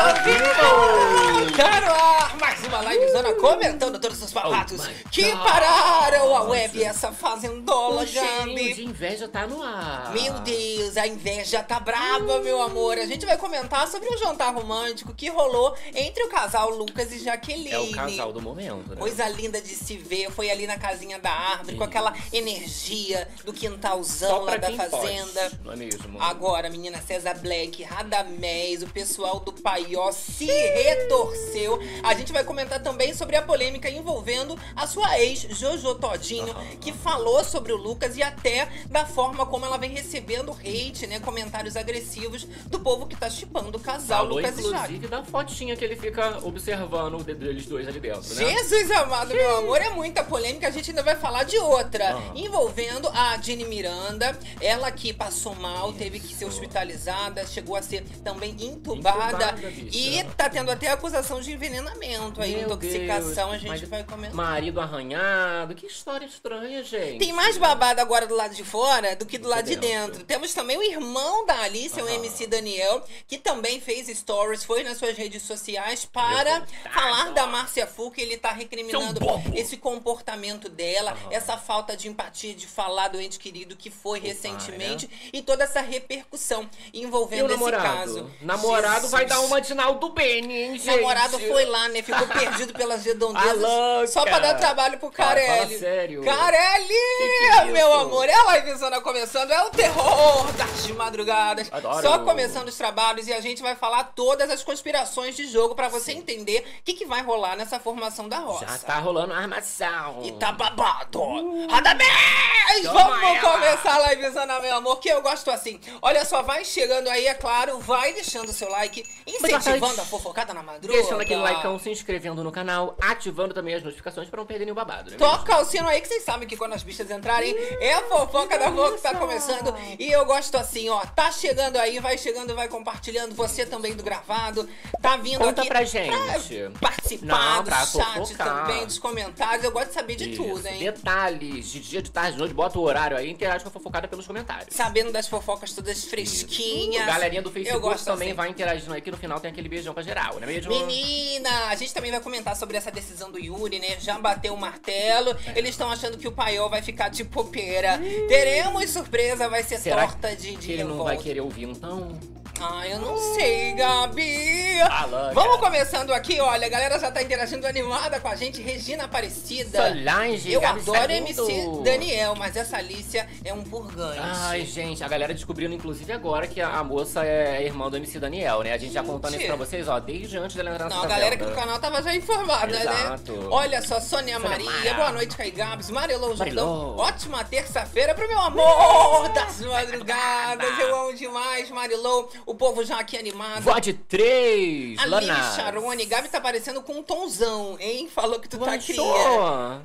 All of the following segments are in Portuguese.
Ao vivo! Tá no ar mais livezona comentando todos os babados Oh que pararam a web essa fazendola, Gabi. de inveja tá no ar. Meu Deus, a inveja tá braba, meu amor. A gente vai comentar sobre o jantar romântico que rolou entre o casal Lucas e Jaqueline. É o casal do momento, né? Coisa linda de se ver. Foi ali na casinha da árvore, com Isso. aquela energia do quintalzão lá da fazenda. pode, não é mesmo? Agora, menina César Black, Radamés, o pessoal do Paió se retorceu. A gente vai comentar também sobre a polêmica envolvendo a sua ex, Jojo Todinho, que falou sobre o Lucas e até da forma como ela vem recebendo hate, né? Comentários agressivos do povo que tá chipando o casal, Falou, Lucas e Jaque. inclusive, da fotinha que ele fica observando o dedo deles dois ali dentro, né? Jesus amado, meu amor, é muita polêmica. A gente ainda vai falar de outra, Aham. envolvendo a Jenny Miranda. Ela que passou mal, teve que ser Isso. hospitalizada, chegou a ser também entubada. Entubada, e tá tendo até acusação de envenenamento aí, Meu intoxicação. A gente mas vai comentar. Marido arranhado, que história estranha, gente. Tem mais babado agora do lado de fora do que do lado de dentro. Temos também o irmão da Alice, o Aham. MC Daniel, que também fez stories, foi nas suas redes sociais para falar da Márcia Fu, que ele tá recriminando bobo. esse comportamento dela, Aham. essa falta de empatia de falar do ente querido que foi pai, recentemente e toda essa repercussão envolvendo o esse namorado? caso. Namorado vai Jesus. dar uma de Naldo Bene, hein, O gente? namorado foi lá, né? Ficou perdido pelas redondezas. Só pra dar trabalho pro Carelli. fala sério. Carelli! Que que é meu amor, é a livezona começando, é o terror das madrugadas. Adoro. Só começando os trabalhos e a gente vai falar todas as conspirações de jogo pra você entender o que, que vai rolar nessa formação da roça. Já tá rolando armação. E tá babado. Radamés! Toma Vamos ela. começar a livezona, meu amor, que eu gosto assim. Olha só, vai chegando aí, é claro, vai deixando o seu like, incentivando a fofocada na madrugada. Deixando aquele likeão, se inscrevendo no canal, ativando também as notificações pra não perder nenhum babado, né? Toca o sino aí que vocês sabem que quando as bichas entrarem é a fofoca da boca que tá começando. E eu gosto assim, ó. Tá chegando aí, vai chegando, vai compartilhando. Você também do gravado. Tá vindo Conta aqui pra gente. pra participar Não, do pra chat fofocar. também, dos comentários. Eu gosto de saber de Isso. tudo, hein? Detalhes, de dia, de tarde, de noite, bota o horário aí, interage com a fofocada pelos comentários. Sabendo das fofocas todas fresquinhas. Galerinha do Eu Facebook gosto também assim. vai interagindo aí, que no final tem aquele beijão pra geral, né mesmo? Menina, a gente também vai comentar sobre essa decisão do Yuri, né? Já bateu o martelo. Eles estão achando que o paiol vai ficar de popeira. Teremos surpresa, vai ser Será torta de, de que ele não vai querer ouvir então? Ah, eu não sei, Gabi. Fala, Vamos cara. começando aqui, olha, a galera já tá interagindo animada com a gente. Regina Aparecida. Solange, Eu Gabi adoro Salindo. MC Daniel, mas essa Alicia é um purgante. Ai, gente, a galera descobrindo, inclusive, agora que a, a moça é irmã do MC Daniel, né? A gente já contando isso pra vocês, ó, desde antes dela entrar Não, a galera aqui do canal tava já informada, Exato. né? Olha só, Sônia, Sônia Maria, Maria. boa noite, Caí Gabs, Marilou Jordão. Ótima terça-feira pro meu amor das madrugadas. Eu amo demais, Marilou. O povo já aqui animado. Vode 3, A Lana. Charone, Gabi tá parecendo com um tonzão, hein? Falou que tu tá cria.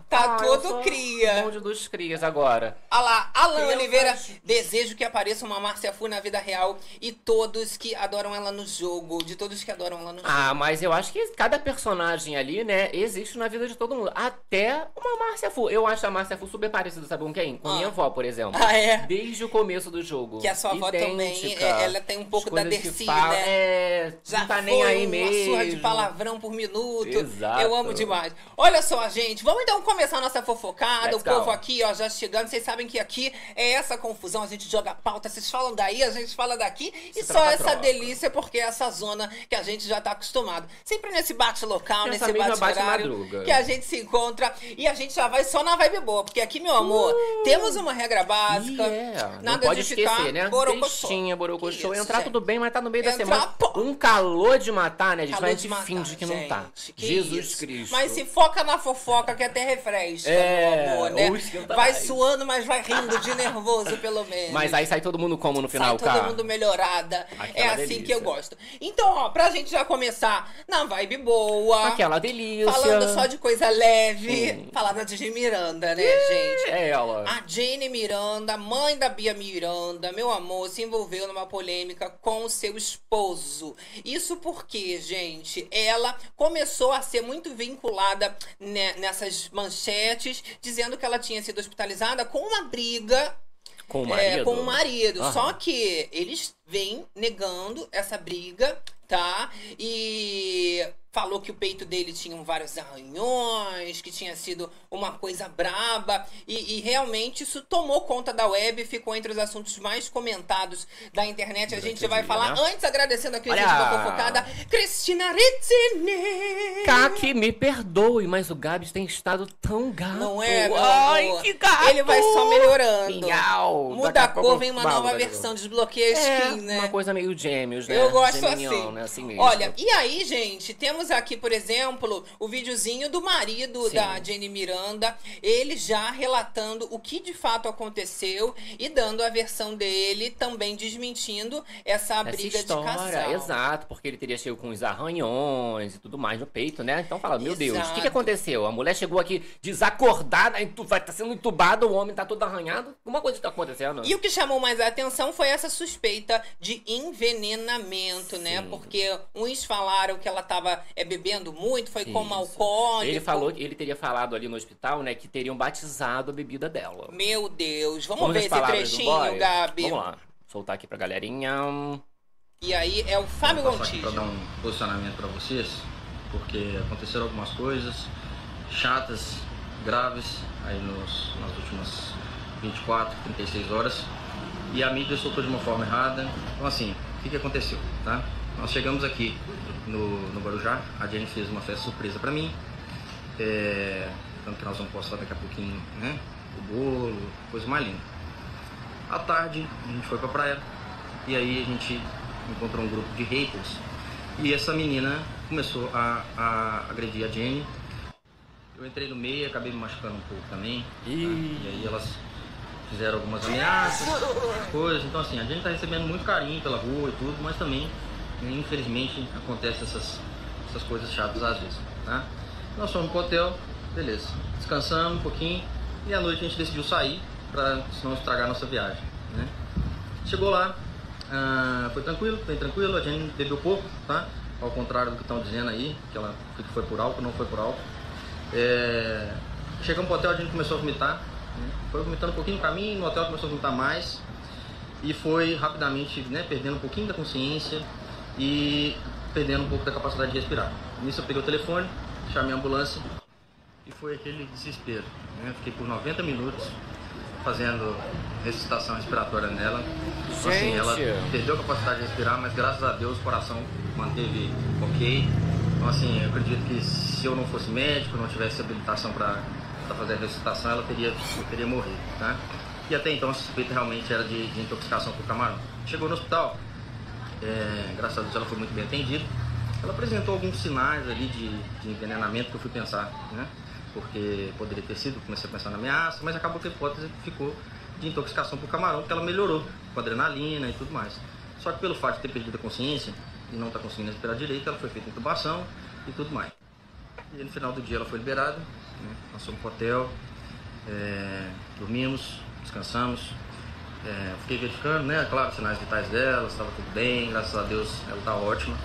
Tá Ah, todo cria. Bonde dos crias agora. Olha lá, Alan Eu Oliveira, acho- desejo que apareça uma Márcia Fu na vida real e todos que adoram ela no jogo, de todos que adoram ela no jogo. Ah, mas eu acho que cada personagem ali, né, existe na vida de todo mundo. Até uma Márcia Fu. Eu acho a Márcia Fu super parecida, sabe com quem? Com Ah. minha avó, por exemplo. Ah, é? Desde o começo do jogo. Que a sua avó também, Idêntica. é, ela tem um pouco da Dercy, fala- né? É, Já não tá foi nem aí uma mesmo. surra de palavrão por minuto. Exato. Eu amo demais. Olha só, gente, vamos então começar a nossa fofocada. Let's o povo go. aqui, ó, já chegando. Vocês sabem que aqui é essa confusão. A gente joga pauta, vocês falam daí, a gente fala daqui. e só essa troca. delícia, porque é essa zona que a gente já tá acostumado. Sempre nesse bate local, nesse bate horário que a gente se encontra. E a gente já vai só na vibe boa. Porque aqui, meu amor, temos uma regra básica. Yeah. Nada não pode de ficar esquecer, né? borocochô. Borocochô. Que isso, Entrar gente? tudo bem, mas tá no meio da Entrar, semana. Um calor de matar, né, gente? Calor Mas a de gente matar, finge que não tá. gente. Que Jesus isso. Cristo. Mas se foca na fofoca, que até refresca, É, meu amor, né? Vai mais. suando, mas vai rindo de nervoso, pelo menos. Mas aí sai todo mundo como no final, Sai todo cara? mundo melhorada. Aquela é assim delícia. que eu gosto. Então, ó, pra gente já começar na vibe boa. Aquela delícia. Falando só de coisa leve. Hum. Falar da Digi Miranda, né, gente? É ela. A Jane Miranda, mãe da Bia Miranda, meu amor, se envolveu numa polêmica com o seu esposo. Isso porque, gente, ela começou a ser muito vinculada né, nessas manchetes, dizendo que ela tinha sido hospitalizada com uma briga Com o é, marido. com o marido. Aham. Só que eles vêm negando essa briga tá? E falou que o peito dele tinha vários arranhões, que tinha sido uma coisa braba. E, e, realmente isso tomou conta da web, ficou entre os assuntos mais comentados da internet. A gente vai falar, né? antes agradecendo aqui o gente da fofocada, Cristina Rizzini. Kaki, me perdoe, mas o Gabs tem estado tão gato. Não é, meu Ai, amor. que gato! Ele vai só melhorando. Miau. Muda a cor, vem uma nova versão, desbloqueia a é, skin, né? uma coisa meio gêmeos, né? Eu gosto Geminion, assim. Né? assim mesmo. Olha, e aí, gente, temos temos aqui, por exemplo, o videozinho do marido Sim. da Jenny Miranda, ele já relatando o que de fato aconteceu e dando a versão dele, também desmentindo essa, Essa briga história, de casal. exato, porque ele teria chegado com os arranhões e tudo mais no peito, né? Então fala, meu Deus, o que, que Exato. aconteceu? A mulher chegou aqui desacordada, vai estar sendo entubada, o homem tá todo arranhado. Alguma coisa tá acontecendo. E o que chamou mais a atenção foi essa suspeita de envenenamento, né? Sim. Porque uns falaram que ela tava é, bebendo muito, foi como alcoólico. Ele falou, ele teria falado ali no hospital, né, que teriam batizado a bebida dela. Meu Deus, vamos, Vamos ver esse trechinho? Gabi. Vamos lá, soltar aqui pra galerinha. E aí é o Fábio Gontijo. dar um posicionamento para vocês, porque aconteceram algumas coisas chatas, graves, aí nos, nas últimas 24, 36 horas, e a mídia soltou de uma forma errada. Então assim, o que, que aconteceu, tá? Nós chegamos aqui no, no Guarujá, a Jenny fez uma festa surpresa para mim, é, tanto que nós vamos postar daqui a pouquinho, né? O bolo, coisa mais linda. À tarde, a gente foi pra praia, e aí a gente encontrou um grupo de haters e essa menina começou a, a agredir a Jenny. Eu entrei no meio, acabei me machucando um pouco também. tá? Ih. E aí elas fizeram algumas ameaças, coisas. Então assim, a Jenny tá recebendo muito carinho pela rua e tudo, mas também, né, infelizmente, acontece essas, essas coisas chatas às vezes. Tá? Nós fomos pro hotel, beleza. Descansamos um pouquinho e à noite a gente decidiu sair para não estragar nossa viagem. Né? Chegou lá, ah, foi tranquilo, bem tranquilo, a gente bebeu pouco, tá? Ao contrário do que estão dizendo aí, que ela que foi por álcool, não foi por álcool. É, chegamos pro hotel, a gente começou a vomitar, né? foi vomitando um pouquinho no caminho, no hotel começou a vomitar mais e foi rapidamente né, perdendo um pouquinho da consciência e perdendo um pouco da capacidade de respirar. Nisso eu peguei o telefone, chamei a ambulância e foi aquele desespero. Né? Fiquei por 90 minutos fazendo ressuscitação respiratória nela. Então, assim, ela perdeu a capacidade de respirar, mas graças a Deus o coração manteve ok. Então assim, eu acredito que se eu não fosse médico, não tivesse habilitação para fazer a ressuscitação, ela teria, teria morrido, tá? E até então a suspeita realmente era de, de intoxicação por camarão. Chegou no hospital, é, graças a Deus ela foi muito bem atendida. Ela apresentou alguns sinais ali de, de envenenamento que eu fui pensar, né? Porque poderia ter sido, comecei a pensar na ameaça, mas acabou que a hipótese ficou de intoxicação por camarão, porque ela melhorou com adrenalina e tudo mais. Só que pelo fato de ter perdido a consciência e não estar conseguindo respirar direito, ela foi feita intubação e tudo mais. E no final do dia ela foi liberada, né? nós fomos pro hotel, é, dormimos, descansamos, é, fiquei verificando, né? Claro, os sinais vitais dela, estava tudo bem, graças a Deus ela está ótima.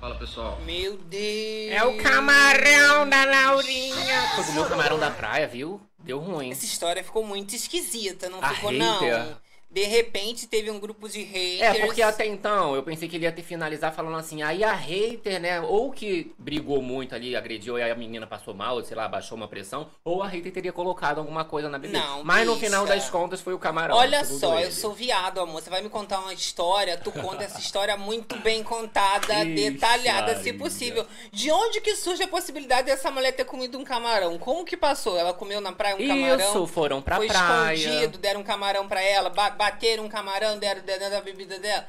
Fala pessoal. Meu Deus. É o camarão da Laurinha. Foi o camarão da praia, viu? Deu ruim. Essa história ficou muito esquisita, não A ficou, hater. não. De repente teve um grupo de haters. É, porque até então eu pensei que ele ia ter finalizar falando assim, aí a hater, né, ou que brigou muito ali, agrediu e a menina passou mal, sei lá, baixou uma pressão, ou a hater teria colocado alguma coisa na bebida. Não, Mas no final das contas foi o camarão. Olha só, ele. eu sou viado, amor. Você vai me contar uma história, tu conta essa história muito bem contada, Ixi, detalhada, se possível. De onde que surge a possibilidade dessa mulher ter comido um camarão? Como que passou? Ela comeu na praia um camarão? Isso, foram pra foi praia. escondido, deram um camarão pra ela, bateram um camarão, deram dentro da bebida dela.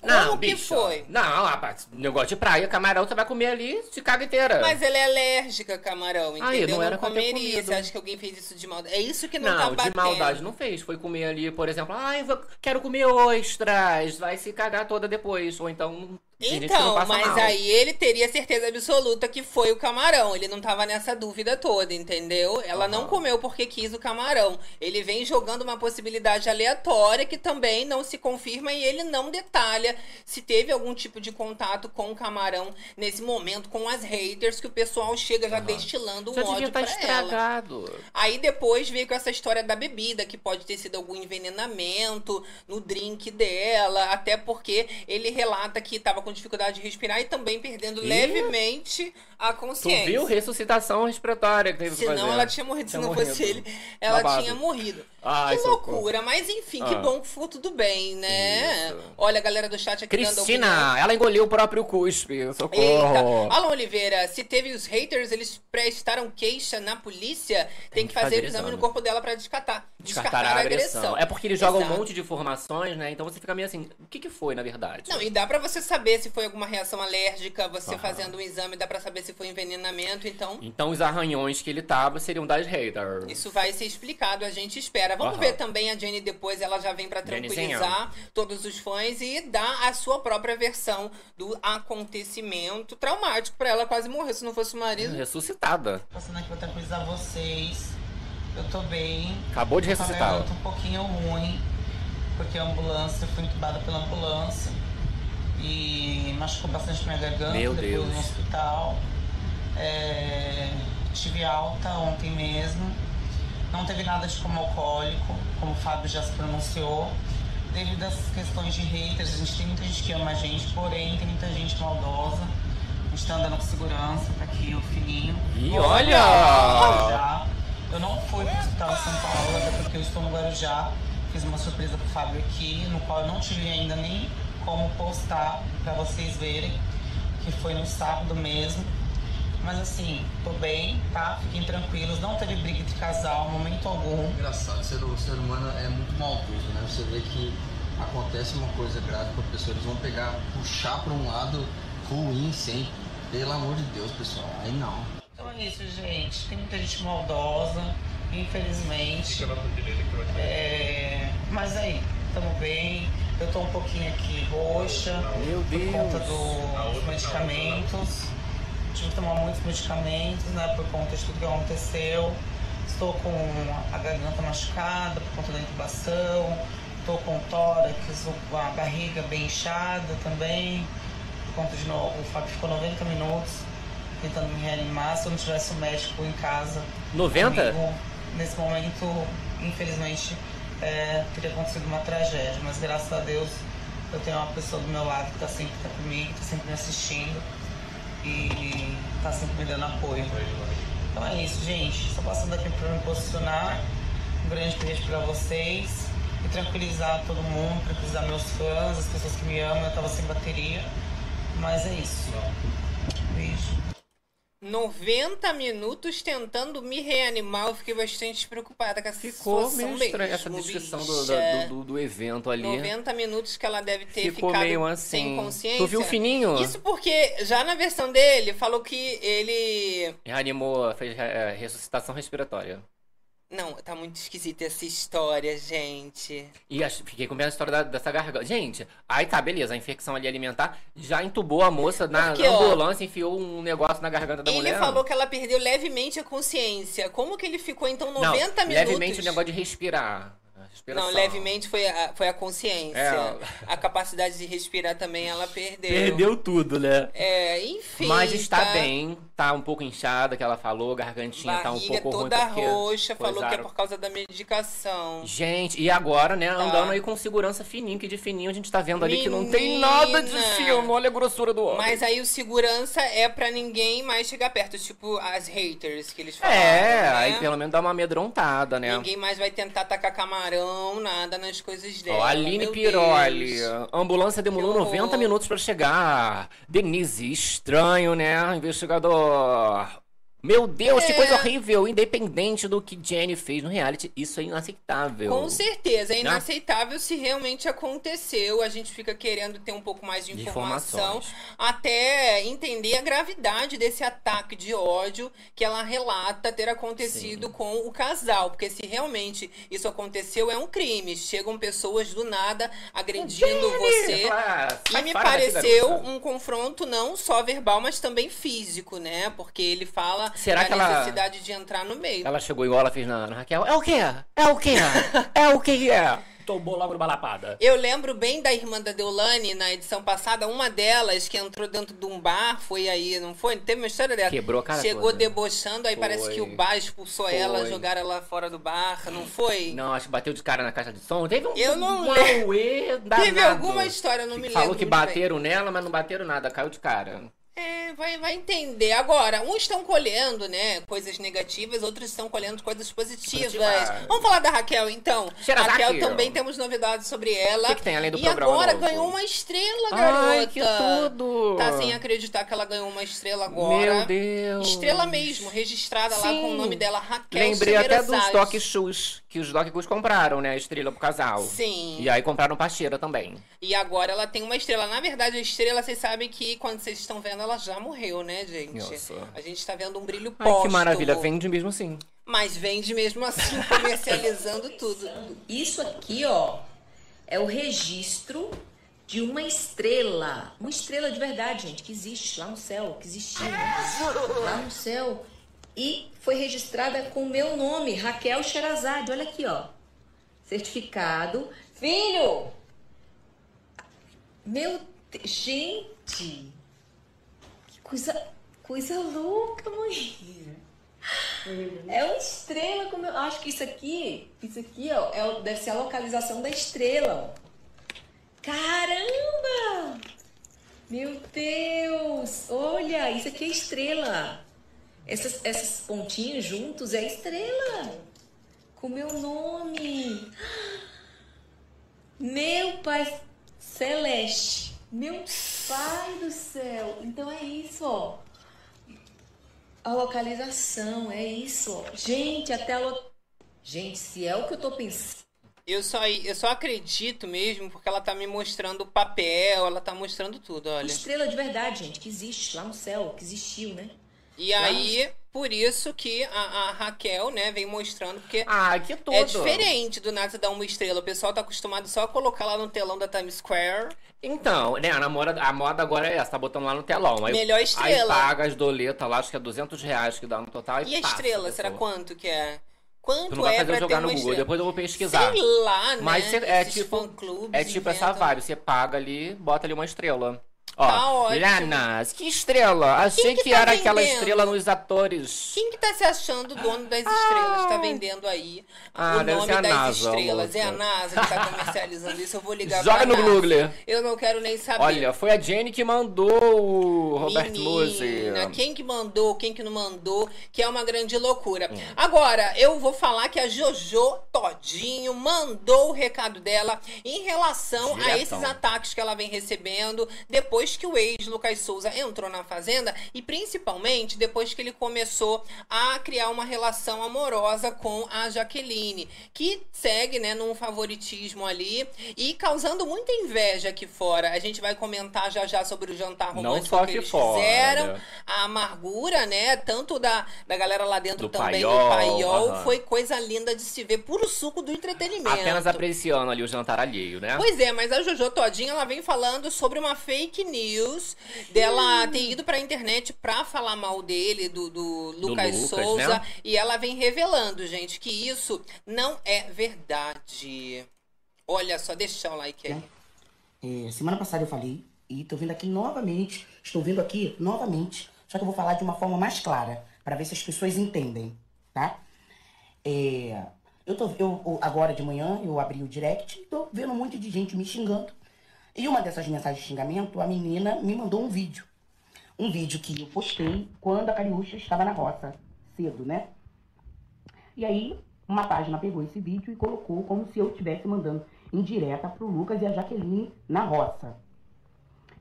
Como Não, que bicha. foi? Não, rapaz, negócio de praia, camarão você vai comer ali, se caga inteira. Mas ela é alérgica a camarão, entendeu? Aí, não era pra ter comeria. Você acha que alguém fez isso de maldade? É isso que não, Não, tá de batendo. maldade não fez. Foi comer ali, por exemplo, ai, vou- quero comer ostras, vai se cagar toda depois. Ou então. Não Então, mas mal. aí ele teria certeza absoluta que foi o camarão. Ele não tava nessa dúvida toda, entendeu? Ela não Aham. comeu porque quis o camarão. Ele vem jogando uma possibilidade aleatória que também não se confirma e ele não detalha se teve algum tipo de contato com o camarão nesse momento, com as haters, que o pessoal chega já Aham. destilando Já devia ódio pra ela. estragado. Aí depois veio com essa história da bebida, que pode ter sido algum envenenamento no drink dela, até porque ele relata que tava com dificuldade de respirar e também perdendo Ih. levemente a Tu consciência. viu? Ressuscitação respiratória que teve que Se não, fazer. ela tinha morrido. Tinha se não morrido. fosse ele, ela Babado. tinha morrido. Ai, que socorro. loucura. Mas enfim, que Ah. bom que ficou tudo bem, né? Isso. Olha, a galera do chat aqui. Cristina, ela engoliu o próprio cuspe. Socorro. Eita, Alan Oliveira, se teve os haters, eles prestaram queixa na polícia, tem, que fazer, o exame no corpo dela pra descartar. Descartar a agressão. É porque eles jogam um monte de informações, né? Então você fica meio assim, o que que foi, na verdade? Não, e dá pra você saber se foi alguma reação alérgica, você Aham. fazendo um exame, dá pra saber se foi envenenamento, então Então os arranhões que ele tava seriam das haters. isso vai ser explicado, a gente espera. Vamos Aham. ver também a Jenny depois, ela já vem pra tranquilizar todos os fãs e dar a sua própria versão do acontecimento traumático pra ela quase morrer se não fosse o marido. Ressuscitada. Passando aqui pra tranquilizar vocês. Eu tô bem. Acabou de Tô ressuscitar. garganta um pouquinho ruim, porque a ambulância, eu fui entubada pela ambulância. E machucou bastante minha garganta Meu depois Deus. no hospital. É, tive alta ontem mesmo. Não teve nada de coma alcoólico, como o Fábio já se pronunciou. Devido às questões de haters, a gente tem muita gente que ama a gente, porém tem muita gente maldosa. A gente tá andando com segurança, tá aqui o fininho. Vou olha! Eu não fui pro hospital São Paulo, até porque eu estou no Guarujá. Fiz uma surpresa pro Fábio aqui, no qual eu não tive ainda nem como postar pra vocês verem, que foi no sábado mesmo. Mas assim, tô bem, tá? Fiquem tranquilos, não teve briga de casal, momento algum. Engraçado, ser, o ser humano é muito maldoso, né? Você vê que acontece uma coisa grave com a pessoa, eles vão pegar, puxar para um lado ruim sempre. Pelo amor de Deus, pessoal, aí não. Então é isso, gente. Tem muita gente maldosa, infelizmente. É, Mas aí, tamo bem. Eu tô um pouquinho aqui roxa Meu por conta Deus. do- dos medicamentos. Tive que tomar muitos medicamentos, né? Por conta de tudo que aconteceu. Estou com a garganta machucada por conta da intubação. Estou com o tórax, a barriga bem inchada também. Por conta de novo, o Fábio ficou 90 minutos tentando me reanimar. Se eu não tivesse um médico em casa 90? comigo, nesse momento, infelizmente, é, teria acontecido uma tragédia. Mas graças a Deus eu tenho uma pessoa do meu lado que tá sempre tá comigo, tá sempre me assistindo e tá sempre me dando apoio. Então é isso, gente. Só passando aqui para me posicionar. Um grande beijo para vocês e tranquilizar todo mundo, tranquilizar meus fãs, as pessoas que me amam. Eu tava sem bateria, mas é isso. Beijo. 90 minutos tentando me reanimar, eu fiquei bastante preocupada com essa Ficou situação meio estranha essa descrição do, do, do- do evento ali. 90 minutos que ela deve ter Ficou ficado meio sem assim. consciência. Tu viu o fininho? Isso porque já na versão dele falou que ele. Reanimou, fez é, ressuscitação respiratória. Não, tá muito esquisita essa história, gente. E ach- fiquei com medo da história da- dessa garganta. Gente, aí tá, beleza, a infecção ali alimentar já entubou a moça na Porque, ó, ambulância, enfiou um negócio na garganta da ele mulher. falou que ela perdeu levemente a consciência. Como que ele ficou então Não, 90 minutos? levemente o negócio de respirar. Respiração. Não, levemente foi a, foi a consciência. É. A capacidade de respirar também ela perdeu. Perdeu tudo, né? É, enfim. Mas está tá? bem, tá um pouco inchada, que ela falou, gargantinha tá um Barriga pouco ruim toda porque roxa, falou que é por causa da medicação. Gente, e agora, né, Tá. andando aí com segurança fininho, que de fininho a gente tá vendo ali que não tem nada de Menina. filme, olha a grossura do homem. Mas aí o segurança é pra ninguém mais chegar perto, tipo as haters que eles falaram. É, né? aí pelo menos dá uma amedrontada, né? Ninguém mais vai tentar tacar camarão, nada nas coisas dela. Ó, Aline meu Piroli, Deus. ambulância demorou Que horror. 90 minutos pra chegar. Denise, estranho, né? Investigador. Meu Deus, que É. coisa horrível. Independente do que Jenny fez no reality, isso é inaceitável. Com certeza, é Né? inaceitável se realmente aconteceu. A gente fica querendo ter um pouco mais de informação, informações. até entender a gravidade desse ataque de ódio que ela relata ter acontecido com o casal. Porque se realmente isso aconteceu, é um crime. Chegam pessoas do nada agredindo você. Ah, E me pareceu um confronto não só verbal, mas também físico, né? Porque ele fala Será que ela- necessidade de entrar no meio. Ela chegou igual ela fez na, na Raquel. É o quê? É o quê? é o que é? Tomou logo numa lapada. Eu lembro bem da irmã da Deolane na edição passada, uma delas que entrou dentro de um bar, foi aí, não foi? Teve uma história dela. Quebrou a cara Chegou toda. debochando, aí parece Foi. que o bar expulsou Foi. ela, jogaram ela fora do bar, não foi? Não, acho que bateu de cara na caixa de som. Teve um Eu não um Teve alguma história, eu não me lembro. Falou que muito bem. bateram nela, mas não bateram nada, caiu de cara. É, vai, vai entender. Agora, uns estão colhendo, né, coisas negativas, outros estão colhendo coisas positivas. Positivas. Vamos falar da Raquel, então. Shirazaki. Raquel também temos novidades sobre ela. O que que tem além do e programa agora novo? ganhou uma estrela, garota. Ai, que tudo! Tá sem acreditar que ela ganhou uma estrela agora. Meu Deus. Estrela mesmo, registrada lá Sim. com o nome dela, Raquel Lembrei até dos. Doc Shoes, que os Doc Shoes compraram, né? A estrela pro casal. Sim. E aí compraram parceira também. E agora ela tem uma estrela. Na verdade, a estrela, vocês sabem que quando vocês estão vendo, ela já morreu, né, gente? Nossa. A gente tá vendo um brilho Ai, póstumo. que maravilha. Vende mesmo assim. Mas vende mesmo assim, comercializando tudo. Isso aqui, ó, é o registro de uma estrela. Uma estrela de verdade, gente, que existe lá no céu, que existiu. Lá no céu. E foi registrada com o meu nome, Raquel Sherazade. Olha aqui, ó. Certificado. Filho! Meu. Te- Gente! Coisa. Coisa louca, mãe. É uma estrela, como eu acho que isso aqui, isso aqui, ó, é, deve ser a localização da estrela. ó. Caramba! Meu Deus! Olha, isso aqui é estrela. Essas, esses pontinhos juntos é estrela. Com meu nome. Meu pai celeste. Meu pai do céu. Então é isso, ó. A localização, é isso, ó. Gente, até a lo... Gente, se é o que eu tô pensando. Eu só, eu só acredito mesmo porque ela tá me mostrando o papel, ela tá mostrando tudo, olha. Estrela de verdade, gente, que existe lá no céu, que existiu, né? E aí, por isso que a, a Raquel, né, vem mostrando, porque Ah, é diferente do nada dar uma estrela. O pessoal tá acostumado só a colocar lá no telão da Times Square. Então, né, a, moda, a moda agora é essa, tá botando lá no telão. Aí, Melhor estrela. Aí paga as doletas lá, acho que é 200 reais que dá no total. E, E a passa, estrela, será quanto que é? Tu Quanto não vai é fazer eu jogar no Google, estrela? depois eu vou pesquisar. Sei lá, né? Mas é Esses tipo, é tipo essa vibe, você paga ali, bota ali uma estrela. Ó, Tá. Lanas, que estrela! Achei que que, tá era aquela vendendo? estrela nos atores. Quem que tá se achando dono das estrelas? Tá vendendo aí Ah, o nome a das NASA, estrelas. É a. NASA que tá comercializando isso. Eu vou ligar Joga pra no. Google. Eu não quero nem saber. Olha, foi a Jenny que mandou o Robert Musi. Menina, quem que mandou, quem que não mandou, que é uma grande loucura. Hum. Agora, eu vou falar que a Jojo Todinho mandou o recado dela em relação a Diretão. esses ataques que ela vem recebendo depois que o ex Lucas Souza entrou na Fazenda e principalmente depois que ele começou a criar uma relação amorosa com a Jaqueline, que segue, né, num favoritismo ali e causando muita inveja aqui fora. A gente vai comentar já já sobre o jantar Não romântico só que eles fora, fizeram, né? a amargura, né, tanto da, da galera lá dentro Do também paiol, do paiol, foi coisa linda de se ver, puro suco do entretenimento. Apenas apreciando ali o jantar alheio, né? Pois é, mas a Jojo Todinha, ela vem falando sobre uma fake news dela ter ido pra internet pra falar mal dele, do, do Lucas, Lucas, Souza. né? E ela vem revelando, gente, que isso não é verdade. Olha só, deixa o like aí. É, semana passada eu falei e tô vindo aqui novamente. Estou vindo aqui novamente. Só que eu vou falar de uma forma mais clara, para ver se as pessoas entendem, tá? É, eu tô eu, eu- agora de manhã eu abri o direct e tô vendo um monte de gente me xingando. E uma dessas mensagens de xingamento, a menina me mandou um vídeo. Um vídeo que eu postei quando a Cariúcha estava na roça, cedo, né? E aí, uma página pegou esse vídeo e colocou como se eu estivesse mandando indireta pro Lucas e a Jaqueline na roça.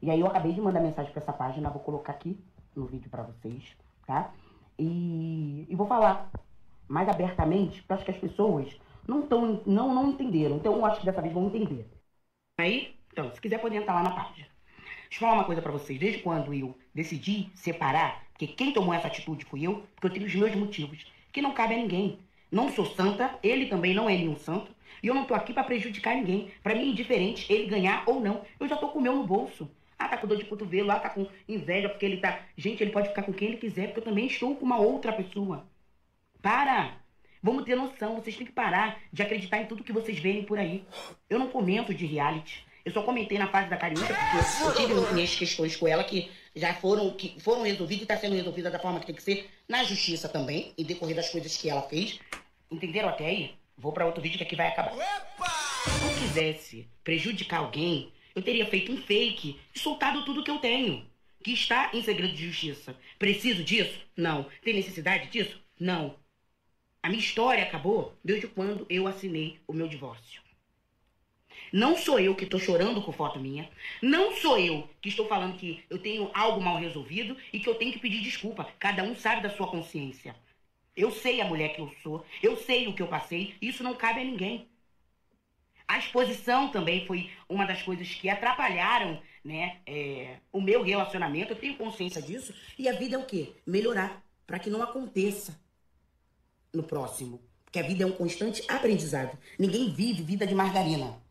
E aí eu acabei de mandar mensagem pra essa página, vou colocar aqui no vídeo pra vocês, tá? E, e vou falar mais abertamente, porque acho que as pessoas não, tão, não, não entenderam. Então eu acho que dessa vez vão entender. Aí, então, se quiser pode entrar lá na página. Deixa eu falar uma coisa pra vocês. Desde quando eu decidi separar, porque quem tomou essa atitude fui eu, porque eu tenho os meus motivos, que não cabe a ninguém. Não sou santa, ele também não é nenhum santo, e eu não tô aqui pra prejudicar ninguém. Pra mim é indiferente ele ganhar ou não. Eu já tô com o meu no bolso. Ah, tá com dor de cotovelo, ah, tá com inveja porque ele tá. Gente, ele pode ficar com quem ele quiser, porque eu também estou com uma outra pessoa. Para! Vamos ter noção, vocês têm que parar de acreditar em tudo que vocês veem por aí. Eu não comento de reality. Eu só comentei na fase da Cariúcha porque eu tive minhas questões com ela que já foram, que foram resolvidas e está sendo resolvida da forma que tem que ser, na justiça também, em decorrer das coisas que ela fez. Entenderam até aí? Vou para outro vídeo que aqui vai acabar. Se eu quisesse prejudicar alguém, eu teria feito um fake e soltado tudo que eu tenho, que está em segredo de justiça. Preciso disso? Não. Tem necessidade disso? Não. A minha história acabou desde quando eu assinei o meu divórcio. Não sou eu que estou chorando com foto minha. Não sou eu que estou falando que eu tenho algo mal resolvido e que eu tenho que pedir desculpa. Cada um sabe da sua consciência. Eu sei a mulher que eu sou. Eu sei o que eu passei. Isso não cabe a ninguém. A exposição também foi uma das coisas que atrapalharam né, é, o meu relacionamento. Eu tenho consciência disso. E a vida é o quê? Melhorar. Para que não aconteça no próximo. Porque a vida é um constante aprendizado. Ninguém vive vida de margarina.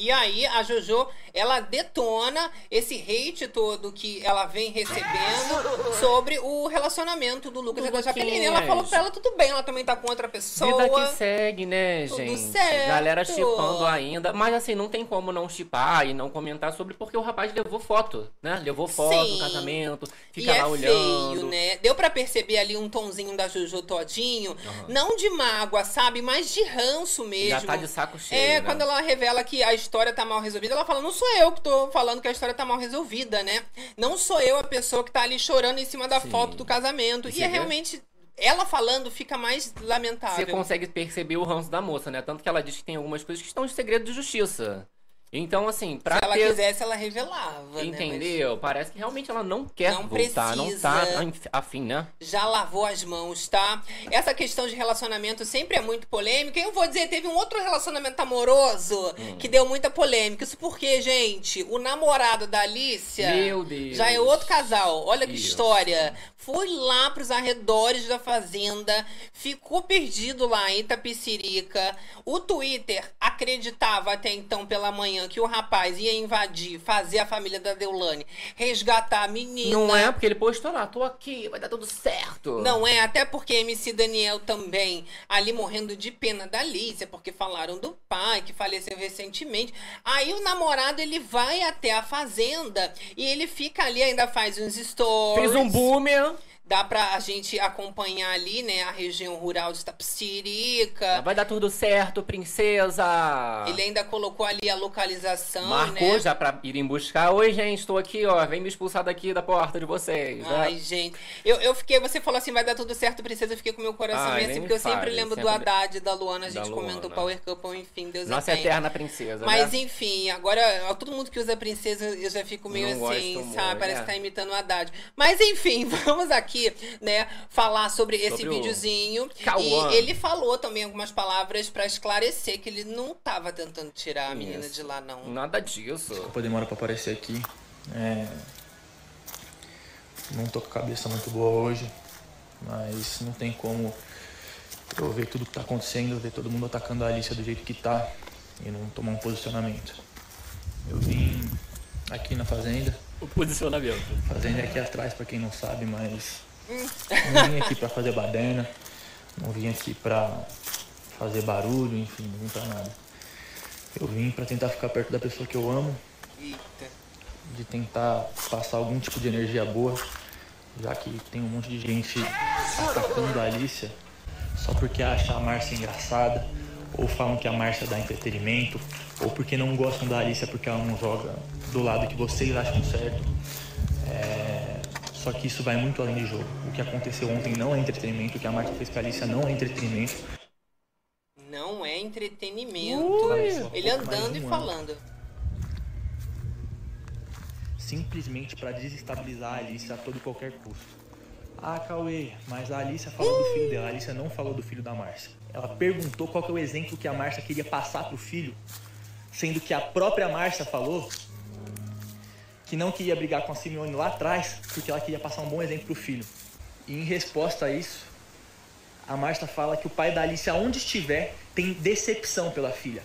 E aí a Jojo, ela detona esse hate todo que ela vem recebendo sobre o relacionamento do Lucas e da Jaqueline. Ela falou pra ela, tudo bem, ela também tá com outra pessoa. Vida que segue, né, Tudo gente? certo. Galera chipando ainda. Mas assim, não tem como não chipar e não comentar sobre, porque o rapaz levou foto, né? Levou foto Sim. do casamento, E fica é lá olhando. feio, né? Deu pra perceber ali um tonzinho da Jojo todinho, não de mágoa, sabe? Mas de ranço mesmo. Já tá de saco cheio. É, né? quando ela revela que a história tá mal resolvida, ela fala: Não sou eu que tô falando que a história tá mal resolvida, né? Não sou eu a pessoa que tá ali chorando em cima da Sim. foto do casamento. E E, você é vê? realmente. Ela falando fica mais Você lamentável. consegue perceber o ranço da moça, né? Tanto que ela diz que tem algumas coisas que estão em segredo de justiça. Então, assim, pra Se ela ter... quisesse, ela revelava. né? Entendeu? Parece que realmente ela não quer Não voltar, não tá precisa. afim, né? já lavou as mãos, tá? Essa questão de relacionamento sempre é muito polêmica. E eu vou dizer, teve um outro relacionamento amoroso Hum. que deu muita polêmica. Isso porque, gente, o namorado da Alicia Meu Deus. já é outro casal. Olha que Isso. história. Foi lá pros arredores da fazenda, ficou perdido lá em Itapicirica. O Twitter acreditava até então pela manhã que o rapaz ia invadir, fazer a família da Deulane, resgatar a menina. Não é porque ele postou lá, tô aqui, vai dar tudo certo. Não é, até porque MC Daniel também, ali morrendo de pena da Alicia, porque falaram do pai que faleceu recentemente. Aí o namorado ele vai até a fazenda e ele fica ali, ainda faz uns stories. Fez um boomer. Dá pra a gente acompanhar ali, né, a região rural de Itapecirica. Vai dar tudo certo, princesa. Ele ainda colocou ali a localização, Marcou né? já pra irem buscar. Oi, gente, tô aqui, ó. Vem me expulsar daqui da porta de vocês. né? Ai, gente. Eu, eu fiquei, você falou assim, vai dar tudo certo, princesa. Eu fiquei com meu coração Ai, assim, porque eu sempre lembro do sempre- Haddad e da Luana. A gente comentou Luana. Power Couple, enfim, Deus Nossa a tenha. eterna princesa, Mas né? enfim, agora todo mundo que usa princesa eu já fico meio Não assim, sabe? muito, Parece é. que tá imitando o Haddad. Mas enfim, vamos aqui, né, falar sobre esse Sobre o videozinho. Cauã. E ele falou também algumas palavras pra esclarecer que ele não tava tentando tirar a menina Isso. de lá, não. Nada disso. Desculpa demora pra aparecer aqui. É... Não tô com a cabeça muito boa hoje, mas não tem como eu ver tudo que tá acontecendo, ver todo mundo atacando a Alicia do jeito que tá e não tomar um posicionamento. Eu vim aqui na fazenda, O posicionamento. fazenda é aqui atrás pra quem não sabe, mas não vim aqui pra fazer baderna, não vim aqui pra fazer barulho, enfim, não vim pra nada. Eu vim pra tentar ficar perto da pessoa que eu amo de tentar passar algum tipo de energia boa, já que tem um monte de gente atacando a Alicia só porque acha a Márcia engraçada, ou falam que a Márcia dá entretenimento, ou porque não gostam da Alicia porque ela não joga do lado que vocês acham certo. Só que isso vai muito além de jogo. O que aconteceu ontem não é entretenimento, o que a Márcia fez com a Alicia não é entretenimento. Não é entretenimento. Ele Mais andando um e ano. falando. simplesmente para desestabilizar a Alicia a todo e qualquer custo. Ah, Cauê, mas a Alicia falou do filho dela, a Alicia não falou do filho da Márcia. Ela perguntou qual é o exemplo que a Márcia queria passar pro filho, sendo que a própria Márcia falou que não queria brigar com a Simeone lá atrás, porque ela queria passar um bom exemplo pro filho. E em resposta a isso, a Márcia fala que o pai da Alicia, onde estiver, tem decepção pela filha.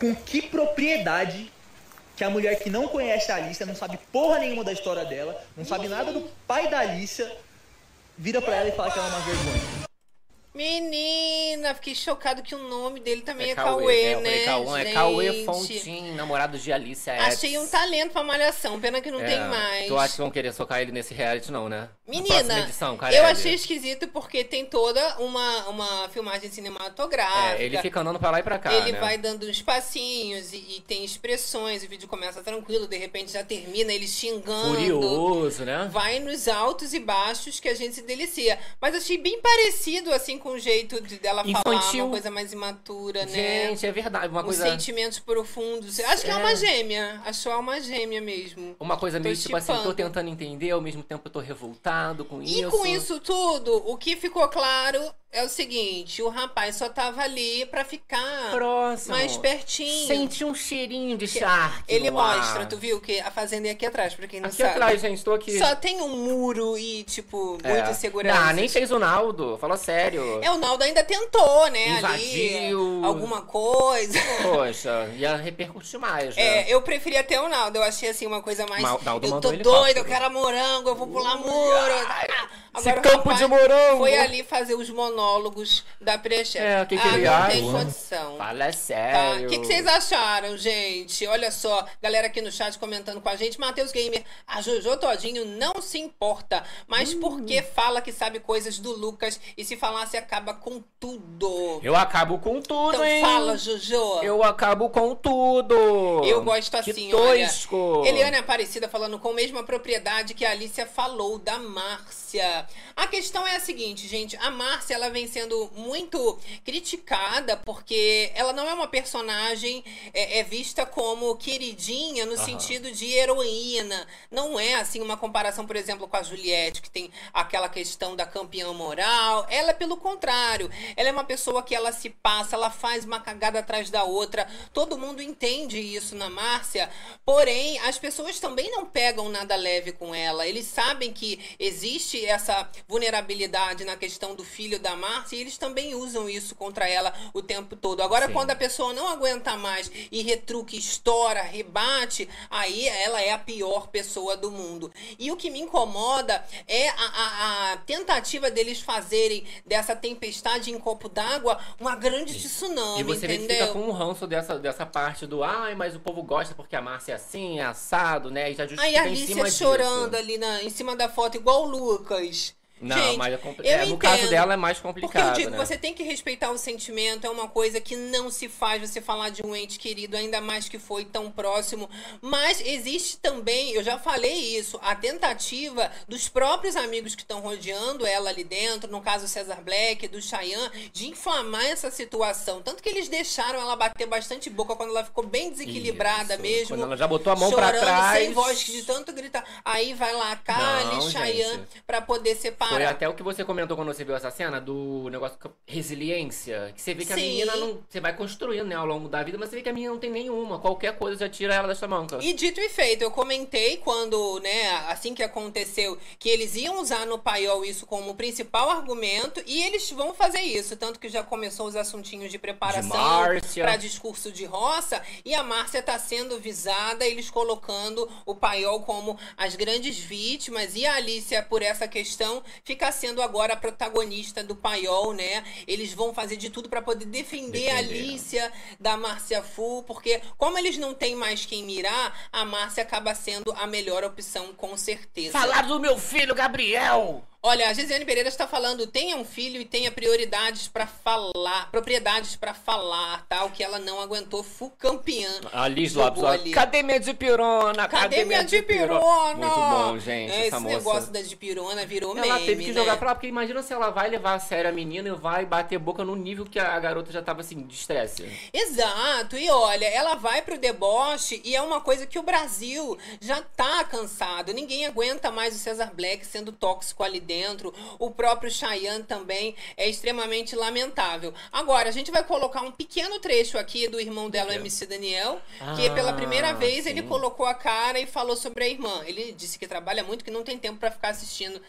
Com que propriedade que a mulher que não conhece a Alicia, não sabe porra nenhuma da história dela, não sabe nada do pai da Alicia, vira pra ela e fala que ela é uma vergonha. Menina, fiquei chocado que o nome dele também é, Cauê, Cauê, é, né? falei, Cauê, é Cauê? Fontin, namorado de Alicia Achei um talento pra malhação, pena que não É, tem mais. Tu acha que vão querer socar ele nesse reality, não, né? Na Menina, edição, eu Carelli. achei esquisito porque tem toda uma, uma filmagem cinematográfica. É, ele fica andando pra lá e pra cá, Ele né? vai dando uns passinhos e, e tem expressões, o vídeo começa tranquilo, de repente já termina ele xingando. Furioso, né? Vai nos altos e baixos que a gente se delicia. Mas achei bem parecido, assim, com o jeito de, dela falar, uma coisa mais imatura, né? Gente, é verdade. Uma Uns coisa... sentimentos profundos. Acho que é É. uma gêmea. Acho alma gêmea mesmo. Uma coisa meio tipo assim, tô tentando entender, ao mesmo tempo eu tô revoltado com E isso. com isso tudo, o que ficou claro é o seguinte: o rapaz só tava ali pra ficar Próximo. mais pertinho. Sente um cheirinho de charque Ele no ar. mostra, tu viu que a fazenda é aqui atrás, pra quem não Aqui sabe. atrás, gente, tô aqui. Só tem um muro e, tipo, É. muita segurança. Ah, nem fez o Naldo. Fala sério. É, o Naldo ainda tentou, né? Invadiu. Ali, alguma coisa. Poxa, ia repercutir mais, né? É, eu preferi até o Naldo. Eu achei assim uma coisa mais. Mal- Naldo eu tô doido, eu quero morango, eu vou pular muro. Esse agora o campo rapaz de morango. Foi ali fazer os monólogos da Prechefe. É, o que que ah, ele não tem condição. Fala Tá? sério. O que, que vocês acharam, gente? Olha só, galera aqui no chat comentando com a gente. Matheus Gamer, a Jojo Todinho não se importa, mas Hum. por que fala que sabe coisas do Lucas e se falasse acaba com tudo? Eu acabo com tudo, Então hein? fala, Jojo. Eu acabo com tudo. Eu gosto Que assim, olha. tosco. Eliane Aparecida falando com a mesma propriedade que a Alicia falou da Márcia. A questão é a seguinte, gente. A Márcia, ela vem sendo muito criticada porque ela não é uma personagem é, é vista como queridinha no Aham. sentido de heroína. Não é, assim, uma comparação, por exemplo, com a Juliette, que tem aquela questão da campeã moral. Ela, pelo contrário, ela é uma pessoa que ela se passa, ela faz uma cagada atrás da outra. Todo mundo entende isso na Márcia. Porém, as pessoas também não pegam nada leve com ela. Eles sabem que existe essa vulnerabilidade na questão do filho da Márcia e eles também usam isso contra ela o tempo todo. Agora, Sim. quando a pessoa não aguenta mais e retruca, estoura, rebate, aí ela é a pior pessoa do mundo. E o que me incomoda é a, a- a tentativa deles fazerem dessa tempestade em copo d'água uma grande tsunami, E você entendeu? fica com um ranço dessa, dessa parte do ai, mas o povo gosta porque a Márcia é assim, é assado, né? E já justifica Aí a em cima Alicia disso. chorando ali na, em cima da foto, igual o Lucas. Não, Gente, mas é compli- eu é, no caso entendo. dela é mais Porque complicado, eu digo, né? você tem que respeitar o sentimento, é uma coisa que não se faz você falar de um ente querido, ainda mais que foi tão próximo. Mas existe também, eu já falei isso, a tentativa dos próprios amigos que estão rodeando ela ali dentro, no caso Cesar Black, do Chayanne, de inflamar essa situação. Tanto que eles deixaram ela bater bastante boca quando ela ficou bem desequilibrada Isso. mesmo. Quando ela já botou a mão pra chorando, trás. sem voz, de tanto gritar. Aí vai lá, Kali, gente. pra poder separar. Foi até o que você comentou quando você viu essa cena do negócio com resiliência. Que você vê que a Sim. menina não. Você vai construindo, né, ao longo da vida, mas você vê que a menina não tem nenhuma. Qualquer coisa já tira ela dessa manca. E dito e feito, eu comentei quando, né, assim que aconteceu, que eles iam usar no paiol isso como principal argumento e eles vão fazer isso. Tanto que já começou os assuntinhos de preparação para discurso de roça e a Márcia tá sendo visada, eles colocando o paiol como as grandes vítimas e a Alicia, por essa questão, fica sendo agora a protagonista do paiol, né? Eles vão fazer de tudo para poder defender a Defender. Alicia da Márcia Fu, porque como eles não têm mais quem mirar, a Márcia acaba sendo a melhor opção, com certeza. Falar do meu filho, Gabriel! Olha, a Gisele Pereira está falando, tenha um filho e tenha prioridades pra falar, propriedades pra falar, tá? O que ela não aguentou, fu campeã. A Liz Lopes, ali. cadê minha dipirona? Cadê minha dipirona? Muito bom, gente, É, essa esse moça. negócio da dipirona virou Ela meme, teve que né? jogar pra lá, porque imagina se ela vai levar a sério a menina e vai bater boca no nível que a garota já tava assim, de estresse. Exato, e olha, ela vai pro deboche e é uma coisa que o Brasil já tá cansado. Ninguém aguenta mais o Cesar Black sendo tóxico ali dentro. O próprio Chayanne também é extremamente lamentável. Agora, a gente vai colocar um pequeno trecho aqui do irmão dela, o MC Daniel, que Ah, pela primeira vez ele sim. colocou a cara e falou sobre a irmã. Ele disse que trabalha muito, que não tem tempo pra ficar assistindo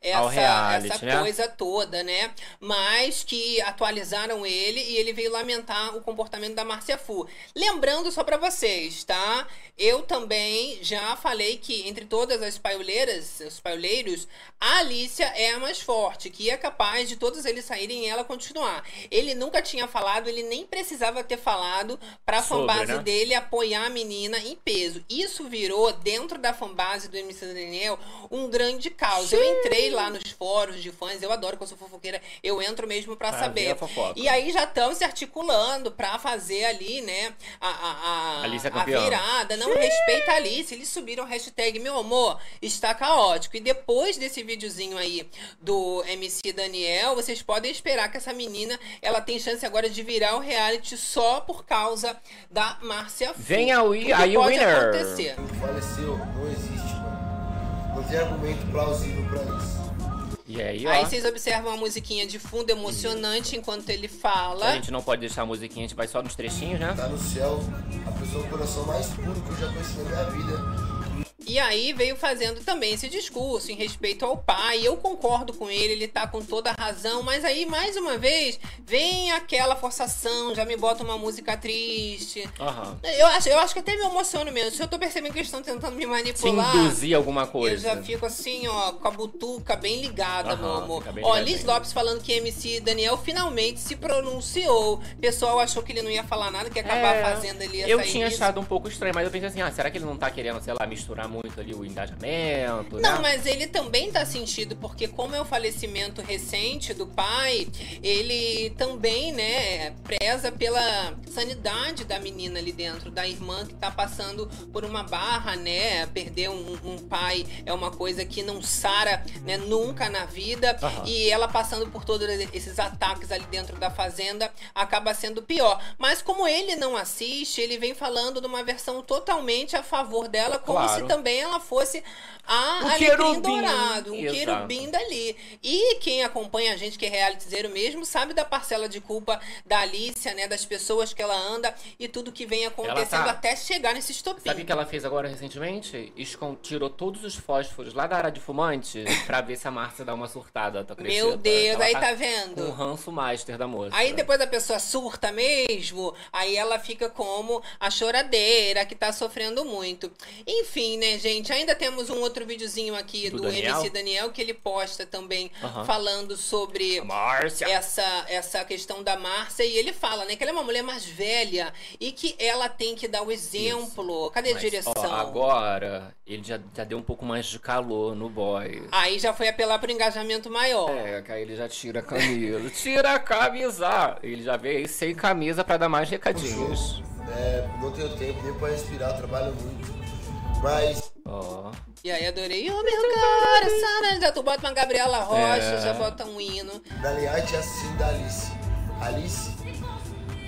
essa, reality, essa né? coisa toda, né? Mas que atualizaram ele e ele veio lamentar o comportamento da Márcia Fu. Lembrando só pra vocês, tá? Eu também já falei que entre todas as paioleiras, os paioleiros, a Alice Alicia é a mais forte, que é capaz de todos eles saírem e ela continuar. Ele nunca tinha falado, ele nem precisava ter falado pra Sobre, fanbase né? dele apoiar a menina em peso. Isso virou, dentro da fanbase do MC Daniel, um grande caos. Eu entrei lá nos fóruns de fãs, eu adoro que eu sou fofoqueira, eu entro mesmo ver saber. a. E aí já estão se articulando pra fazer ali, né, a, a, a, Alice é a virada. Não respeita a Alice. Eles subiram hashtag, meu amor, está caótico. E depois desse videozinho aí do MC Daniel, vocês podem esperar que essa menina, ela tem chance agora de virar o reality só por causa da Márcia Fu. Vem a Wi- Tudo aí o winner. acontecer. Faleceu, não existe, mano. Não tem argumento plausível pra isso. E aí. Aí vocês observam a musiquinha de fundo emocionante enquanto ele fala. A gente não pode deixar a musiquinha, a gente vai só nos trechinhos, né? Tá no céu, a pessoa com o coração mais puro que eu já conheci na minha vida. E aí veio fazendo também esse discurso em respeito ao pai. Eu concordo com ele, ele tá com toda a razão, mas aí mais uma vez vem aquela forçação, já me bota uma música triste. Aham. Eu acho, eu acho que até me emociono mesmo. Se eu tô percebendo que eles estão tentando me Se manipular. induzir alguma Eu coisa. já fico assim, ó, com a butuca bem ligada, Aham, meu amor. Ó. Liz Lopes falando que MC Daniel finalmente se pronunciou. O pessoal achou que ele não ia falar nada, que ia acabar É, fazendo ele Eu tinha disso. achado um pouco estranho, mas eu pensei assim, ah, será que ele não tá querendo, sei lá, misturar muito ali o engajamento, né? Não, mas ele também tá sentido, porque como é o falecimento recente do pai, ele também, né, preza pela sanidade da menina ali dentro, da irmã que tá passando por uma barra, né? Perder um, um pai é uma coisa que não sara, né, nunca na vida. Aham. E ela passando por todos esses ataques ali dentro da fazenda acaba sendo pior. Mas como ele não assiste, ele vem falando de uma versão totalmente a favor dela, como Claro. se também ela fosse a O alecrim dourado, um Exato. querubim dali. E quem acompanha a gente que é realityzeiro mesmo, sabe da parcela de culpa da Alicia, né, das pessoas que ela anda e tudo que vem acontecendo tá- até chegar nesse estopim. Sabe o que ela fez agora recentemente? Escon- tirou todos os fósforos lá da área de fumante pra ver se a Márcia dá uma surtada. Acredita? Meu Deus, Ela aí tá tá Com o vendo? ranço master da moça. Aí depois a pessoa surta mesmo, aí ela fica como a choradeira que tá sofrendo muito. Enfim, né, gente? Ainda temos um outro videozinho aqui Do do, Daniel? MC Daniel que ele posta também falando sobre A essa, essa questão da Márcia e ele fala, né, que ela é uma mulher mais velha e que ela tem que dar o exemplo. Cadê a Mas, direção? ó, agora, ele já, já deu um pouco mais de calor no boy. Aí já foi apelar pro engajamento maior. É, que aí ele já tira a camisa. tira a camisa! Ele já veio aí sem camisa pra dar mais recadinhos. É, não tenho tempo nem pra respirar, trabalho muito. Mas Ó. E aí adorei, oh meu coração? Já tu bota uma Gabriela Rocha, É. já bota um hino. Daliarte é assim da Alice. Alice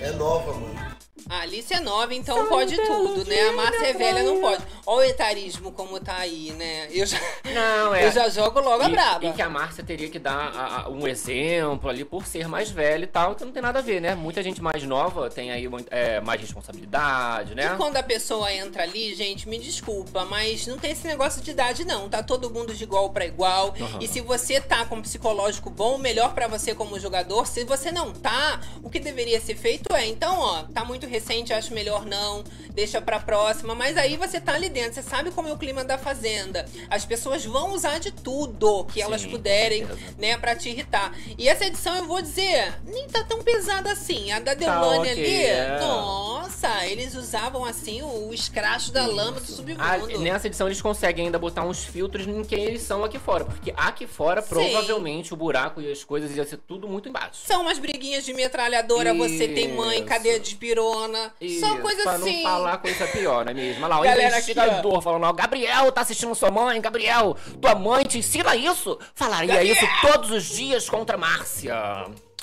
é nova, mano. A Alice é nova, então pode tudo, né? A Márcia é velha, não pode. Olha o etarismo como tá aí, né? Eu já, Não, é. eu já jogo logo a E, braba. e que a Márcia teria que dar a- a- um exemplo ali por ser mais velha e tal, que não tem nada a ver, né? Muita gente mais nova tem aí é, mais responsabilidade, né? E quando a pessoa entra ali, gente, me desculpa, mas não tem esse negócio de idade, não. Tá todo mundo de igual pra igual. Aham. E se você tá com um psicológico bom, melhor pra você como jogador. Se você não tá, o que deveria ser feito é, então, ó, tá muito recente, acho melhor não, deixa pra próxima. Mas aí você tá ali dentro, você sabe como é o clima da fazenda. As pessoas vão usar de tudo que elas Sim, puderem, né, pra te irritar. E essa edição, eu vou dizer, nem tá tão pesada assim. A da Tá Deolane ok, ali, é. nossa, eles usavam assim o escracho da lama do submundo. Ah, nessa edição eles conseguem ainda botar uns filtros em quem eles são aqui fora. Porque aqui fora, provavelmente, o buraco e as coisas ia ser tudo muito embaixo. São umas briguinhas de metralhadora, você tem mãe, Isso. cadeia de pirona. Só Isso, coisa pra assim. não falar coisa pior, não é mesmo? Olha lá, o Galera aqui, falando, ó, Gabriel tá assistindo sua mãe, Gabriel, tua mãe te ensina isso? Falaria Gabriel! isso todos os dias contra Márcia.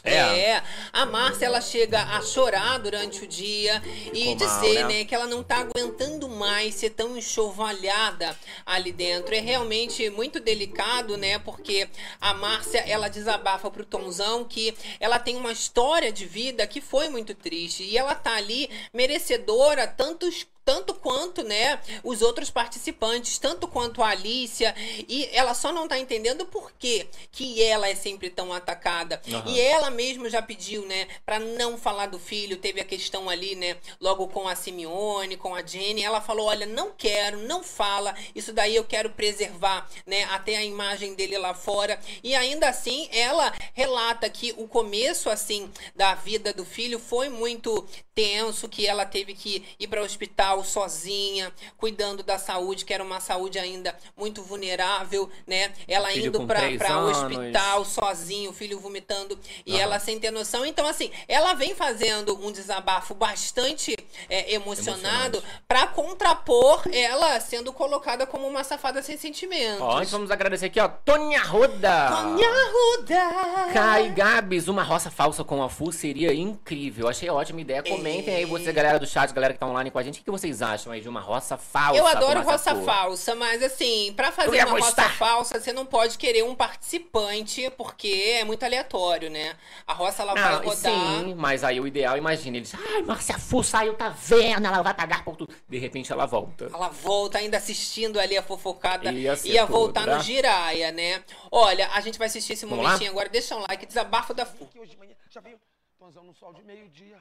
É. a Márcia ela chega a chorar durante o dia e Ficou mal, dizer, né? né, que ela não tá aguentando mais ser tão enxovalhada ali dentro. É realmente muito delicado, né? Porque a Márcia, ela desabafa pro Tonzão que ela tem uma história de vida que foi muito triste e ela tá ali merecedora tantos tanto quanto, né, os outros participantes, tanto quanto a Alicia, e ela só não tá entendendo por que que ela é sempre tão atacada. Aham. E ela mesmo já pediu, né, para não falar do filho, teve a questão ali, né, logo com a Simeone, com a Jenny, ela falou, olha, não quero, não fala, isso daí eu quero preservar, né, até a imagem dele lá fora. E ainda assim, ela relata que o começo assim da vida do filho foi muito tenso, que ela teve que ir para o hospital sozinha, cuidando da saúde, que era uma saúde ainda muito vulnerável, né? Ela indo para o hospital sozinho, o filho vomitando e Aham. ela sem ter noção. Então, assim, ela vem fazendo um desabafo bastante é, emocionado para contrapor ela sendo colocada como uma safada sem sentimentos. Ó, vamos agradecer aqui, ó. Tônia Arruda. Tônia Arruda. Kai Gabs, uma roça falsa com a Fu seria incrível. Achei ótima ideia. Comentem aí você, galera do chat, galera que tá online com a gente, o que vocês acham aí de uma roça falsa? Eu adoro roça falsa, mas assim, pra Eu fazer ia uma gostar. roça falsa, você não pode querer um participante, porque é muito aleatório, né? A roça ela vai Não, rodar. sim, mas aí o ideal, imagina, eles, ai, Márcia Fu saiu, tá vendo? Ela vai pagar por tudo. De repente ela volta. Ela volta ainda assistindo ali a fofocada. Ia ser Ia tudo, voltar no Giraia, né? Olha, a gente vai assistir esse Vamos momentinho lá? agora. Deixa um like, desabafo da Fu. Aqui hoje de manhã, já veio Tonzão no sol de meio-dia.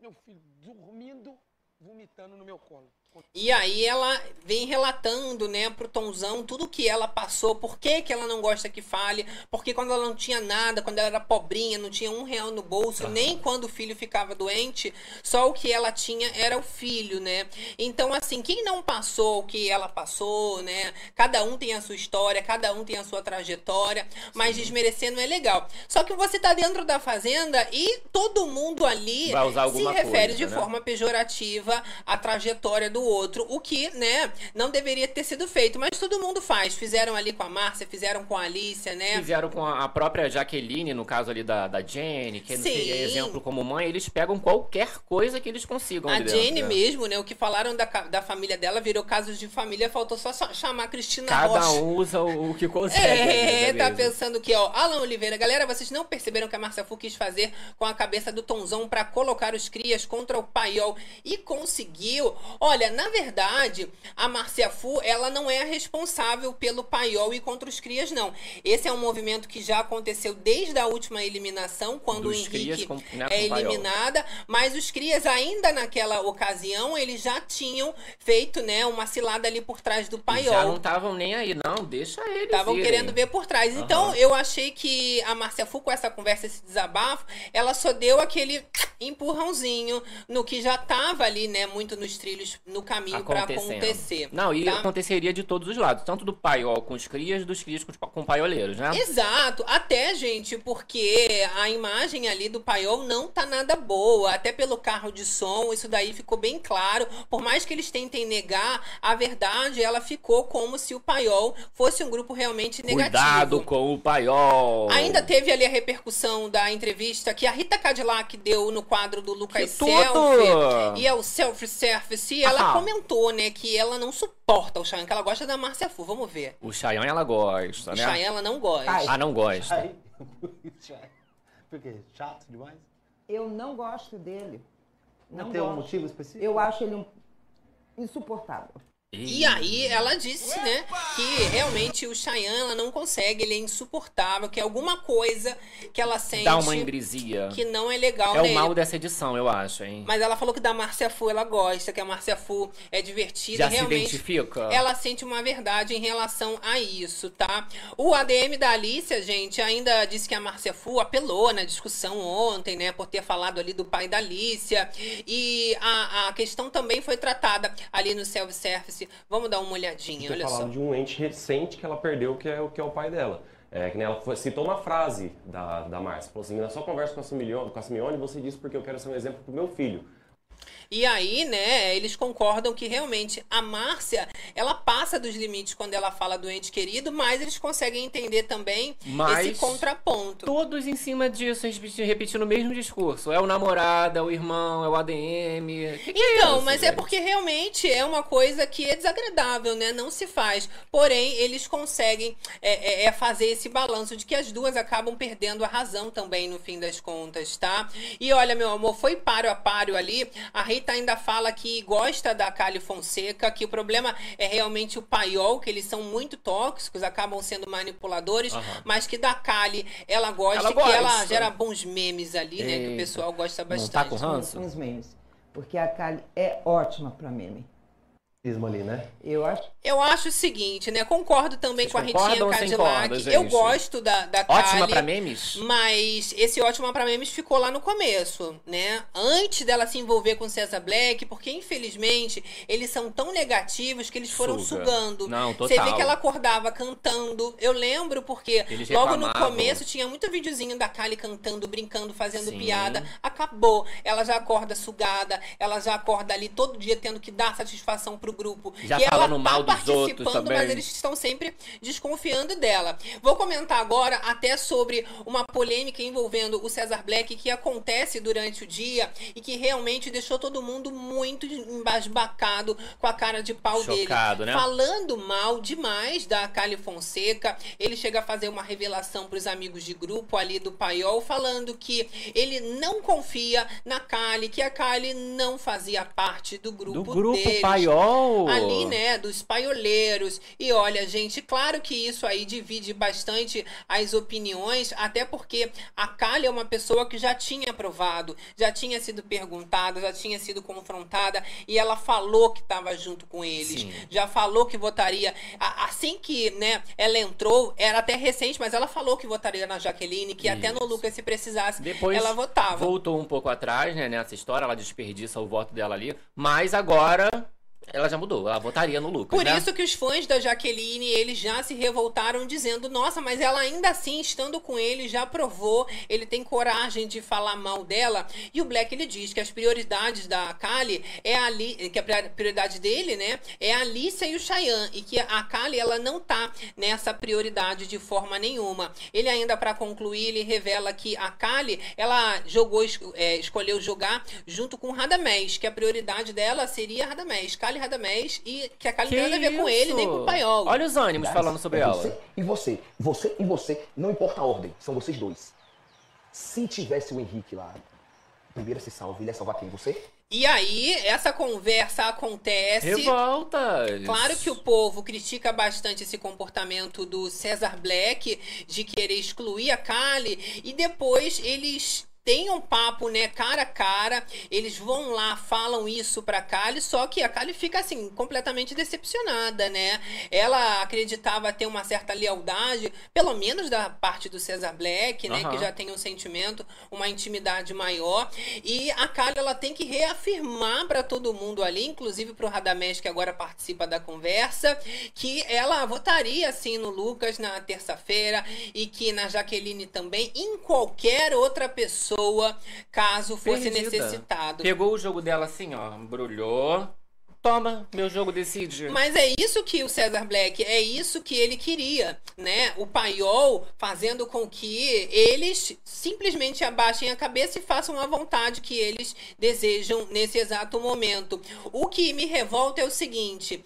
Meu filho dormindo, vomitando no meu colo. E aí ela vem relatando, né, pro Tonzão tudo que ela passou, por que que ela não gosta que fale, porque quando ela não tinha nada, quando ela era pobrinha, não tinha um real no bolso, nem quando o filho ficava doente, só o que ela tinha era o filho, né? Então, assim, quem não passou o que ela passou, né? Cada um tem a sua história, cada um tem a sua trajetória, mas desmerecendo é legal. Só que você tá dentro da fazenda e todo mundo ali se refere coisa, de né? forma pejorativa à trajetória do outro, o que, né, não deveria ter sido feito, mas todo mundo faz. Fizeram ali com a Márcia, fizeram com a Alicia, né? Fizeram com a própria Jaqueline, no caso ali da, da Jenny, que Sim. seria exemplo como mãe, eles pegam qualquer coisa que eles consigam. A ali dentro, mesmo, né? O que falaram da, da família dela virou casos de família, faltou só chamar a Cristina Cada Rocha. um usa o, o que consegue. É, né, tá mesmo? pensando que, ó, Alan Oliveira, galera, vocês não perceberam que a Márcia Fu quis fazer com a cabeça do Tonzão pra colocar os crias contra o paiol e conseguiu. Olha, na verdade, a Márcia Fu, ela não é a responsável pelo paiol e contra os crias, não. Esse é um movimento que já aconteceu desde a última eliminação, quando Dos o Henrique com- né, é eliminada, mas os crias ainda naquela ocasião, eles já tinham feito, né, uma cilada ali por trás do paiol. Já não estavam nem aí, não, deixa eles Estavam querendo ver por trás. Então, Aham. eu achei que a Márcia Fu, com essa conversa, esse desabafo, ela só deu aquele empurrãozinho no que já tava ali, né, muito nos trilhos, no caminho pra acontecer. Não, e tá? aconteceria de todos os lados, tanto do paiol com os crias, dos crias com, com paioleiros, né? Exato, até, gente, porque a imagem ali do paiol não tá nada boa, até pelo carro de som, isso daí ficou bem claro. Por mais que eles tentem negar, a verdade, ela ficou como se o paiol fosse um grupo realmente negativo. Cuidado com o paiol. Ainda teve ali a repercussão da entrevista que a Rita Cadillac deu no quadro do Lucas! Selfie. E é o Selfie Service. E ela Aham. comentou, né, que ela não suporta o Cheyenne, que ela gosta da Márcia Fu. Vamos ver. O Chayanne ela gosta, O né? Cheyenne ela não gosta. Ah, não gosta. Por quê? Chato demais? Eu não gosto dele. Não, Não tem um gosto. motivo específico? Eu acho ele um insuportável. E aí ela disse, né, que realmente o Cheyenne ela não consegue, ele é insuportável, que é alguma coisa que ela sente Dá uma ingresia. que não é legal É o nele. mal dessa edição, eu acho, hein? Mas ela falou que da Márcia Fu ela gosta, que a Márcia Fu é divertida Já se realmente identifica? ela sente uma verdade em relação a isso, tá? O ADM da Alicia, gente, ainda disse que a Márcia Fu apelou na discussão ontem, né, por ter falado ali do pai da Alicia. E a, a questão também foi tratada ali no self-service. Vamos dar uma olhadinha, ter olha só. falado de um ente recente que ela perdeu, que é o que é o pai dela. É, que ela foi- citou uma frase da, da Márcia. Falou assim, na sua conversa com a, Simeone, com a Simeone, você disse porque eu quero ser um exemplo pro meu filho. E aí, né, eles concordam que realmente a Márcia, ela passa dos limites quando ela fala do ente querido, mas eles conseguem entender também Mas esse contraponto. Todos em cima disso, repetindo, repetindo o mesmo discurso. É o namorado, é o irmão, é o ADM. Que que é Então, isso, mas é porque realmente é uma coisa que é desagradável, né? Não se faz. Porém, eles conseguem é, é, é fazer esse balanço de que as duas acabam perdendo a razão também no fim das contas, tá? E olha, meu amor, foi páreo a páreo ali. A Rita ainda fala que gosta da Kali Fonseca, que o problema é realmente o paiol, que eles são muito tóxicos, acabam sendo manipuladores, Aham. mas que da Kali ela gosta Ela e que ela gosta. gera bons memes ali, né? Que o Eita. pessoal gosta Não bastante. tá com ranço? Memes. Porque a Kali é ótima pra meme. Ali, né? Eu acho. Eu acho o seguinte, né? Concordo também Vocês com a Ritinha Cadillac. corda, Eu gosto da, da Ótima Kali, pra memes? Mas esse ótima pra memes ficou lá no começo, né? Antes dela se envolver com César Black, porque infelizmente eles são tão negativos que eles foram Suga. sugando. Não, Você vê total. que ela acordava cantando. Eu lembro porque Eles logo no reclamavam. começo tinha muito videozinho da Kali cantando, brincando, fazendo Sim. piada. Acabou. Ela já acorda sugada, ela já acorda ali todo dia tendo que dar satisfação pro grupo. Já e ela falando tá mal dos outros participando, também. mas eles estão sempre desconfiando dela. Vou comentar agora até sobre uma polêmica envolvendo o Cesar Black que acontece durante o dia e que realmente deixou todo mundo muito embasbacado com a cara de pau Chocado, dele. né? Falando mal demais da Kali Fonseca, ele chega a fazer uma revelação para os amigos de grupo ali do Paiol, falando que ele não confia na Kali, que a Kali não fazia parte do grupo Do grupo deles Paiol. Ali, né, dos paioleiros. E olha, gente, claro que isso aí divide bastante as opiniões, até porque a Kali é uma pessoa que já tinha provado, já tinha sido perguntada, já tinha sido confrontada e ela falou que estava junto com eles. Sim. Já falou que votaria assim que, né, ela entrou, era até recente, mas ela falou que votaria na Jaqueline, que até no Isso. Lucas se precisasse, Depois ela votava. voltou um pouco atrás, né, nessa história, ela desperdiça o voto dela ali, mas agora ela já mudou, ela votaria no Lucas, Por né? isso que os fãs da Jaqueline, eles já se revoltaram dizendo, nossa, mas ela ainda assim, estando com ele, já provou, ele tem coragem de falar mal dela. E o Black, ele diz que as prioridades da Kali é a Ali, que a prioridade dele, né, é a Alicia e o Cheyenne, e que a Kali, ela não tá nessa prioridade de forma nenhuma. Ele ainda, para concluir, ele revela que a Kali, ela jogou, é, escolheu jogar junto com Radamés, que a prioridade dela seria Radamés, Kali Radamés, e que a Kali Que não tem nada a ver com ele, nem com o Paiol. Olha os ânimos falando sobre é ela. Você e você. Você e você. Não importa a ordem. São vocês dois. Se tivesse o Henrique lá, primeiro se salva, ele ia salvar quem? Você? E aí, essa conversa acontece. Revoltas. Claro que o povo critica bastante esse comportamento do Cesar Black de querer excluir a Kali e depois eles têm um papo, né, cara a cara, eles vão lá, falam isso pra Kali, só que a Kali fica assim, completamente decepcionada, né? Ela acreditava ter uma certa lealdade, pelo menos da parte do Cesar Black, né, Aham. que já tem um sentimento, uma intimidade maior, e a Kali ela tem que reafirmar pra todo mundo ali, inclusive pro Radamés que agora participa da conversa, que ela votaria sim no Lucas na terça-feira e que na Jaqueline também, em qualquer outra pessoa, caso fosse Perdida. necessitado. Pegou o jogo dela assim, ó, embrulhou. Toma, meu jogo decide. Mas é isso que o Cesar Black, é isso que ele queria, né? O paiol fazendo com que eles simplesmente abaixem a cabeça e façam a vontade que eles desejam nesse exato momento. O que me revolta é o seguinte.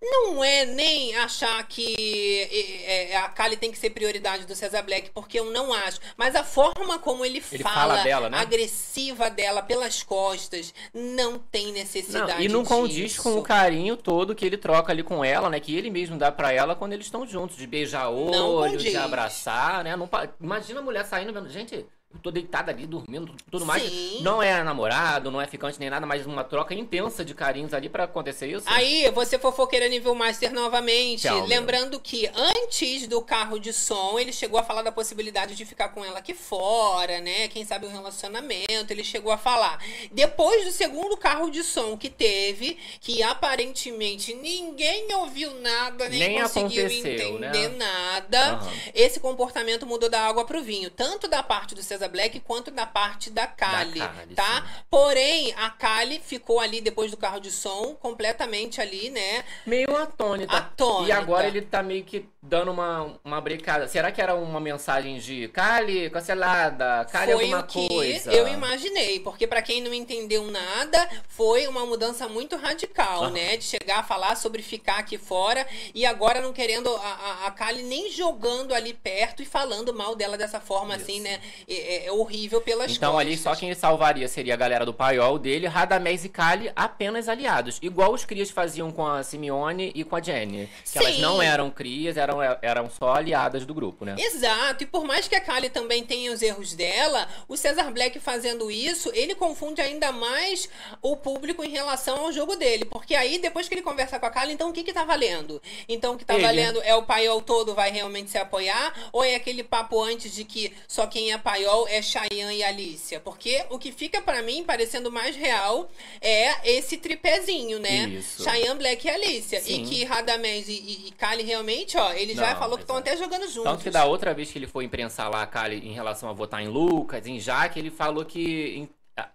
Não é nem achar que é, é, a Kali tem que ser prioridade do Cesar Black, porque eu não acho. Mas a forma como ele, Ele fala, fala dela, né? agressiva dela pelas costas, não tem necessidade Não, e não condiz com o carinho todo que ele troca ali com ela, né? Que ele mesmo dá pra ela quando eles estão juntos, de beijar olho, de abraçar, né? Não Imagina a mulher saindo vendo, gente, eu tô deitada ali, dormindo, tudo mais. Sim. Não é namorado, não é ficante nem nada, mas uma troca intensa de carinhos ali pra acontecer isso. Aí, você fofoqueira nível master novamente. Tchau, meu. lembrando que antes do carro de som, ele chegou a falar da possibilidade de ficar com ela aqui fora, né? Quem sabe um relacionamento, ele chegou a falar. Depois do segundo carro de som que teve, que aparentemente ninguém ouviu nada, nem, Nem conseguiu aconteceu, né? entender nada. Aham. Esse comportamento mudou da água pro vinho, tanto da parte do César Black quanto da parte da Kali, Kali, tá? Porém, a Kali ficou ali depois do carro de som, completamente ali, né? Meio atônita. Atônita. E agora ele tá meio que dando uma, uma brecada. Será que era uma mensagem de Kali, cancelada, Kali foi alguma o que coisa? eu imaginei, porque pra quem não entendeu nada, foi uma mudança muito radical, Aham. né? De chegar a falar sobre ficar aqui fora e agora não querendo a, a, a Kali nem jogando ali perto e falando mal dela dessa forma, assim, né? É, é, horrível pelas Então costas. ali só quem salvaria seria a galera do paiol dele, Radamés e Kali apenas aliados. Igual os crias faziam com a Simeone e com a Jenny. Que elas não eram crias, eram, eram só aliadas do grupo, né? Exato, e por mais que a Kali também tenha os erros dela, o Cesar Black fazendo isso, ele confunde ainda mais o público em relação ao jogo dele. Porque aí, depois que ele conversa com a Kali, então o que que tá valendo? Então o que tá Ele. valendo é o paiol todo vai realmente se apoiar? Ou é aquele papo antes de que só quem é paiol é Cheyenne e Alicia? Porque o que fica pra mim parecendo mais real é esse tripézinho, né? Isso. Cheyenne, Black e Alicia. Sim. E que Radamés e, e, e Kali realmente, ó, ele já Não, falou que estão até jogando juntos. Tanto que da outra vez que ele foi imprensar lá a Kali em relação a votar em Lucas, em Jaque, ele falou que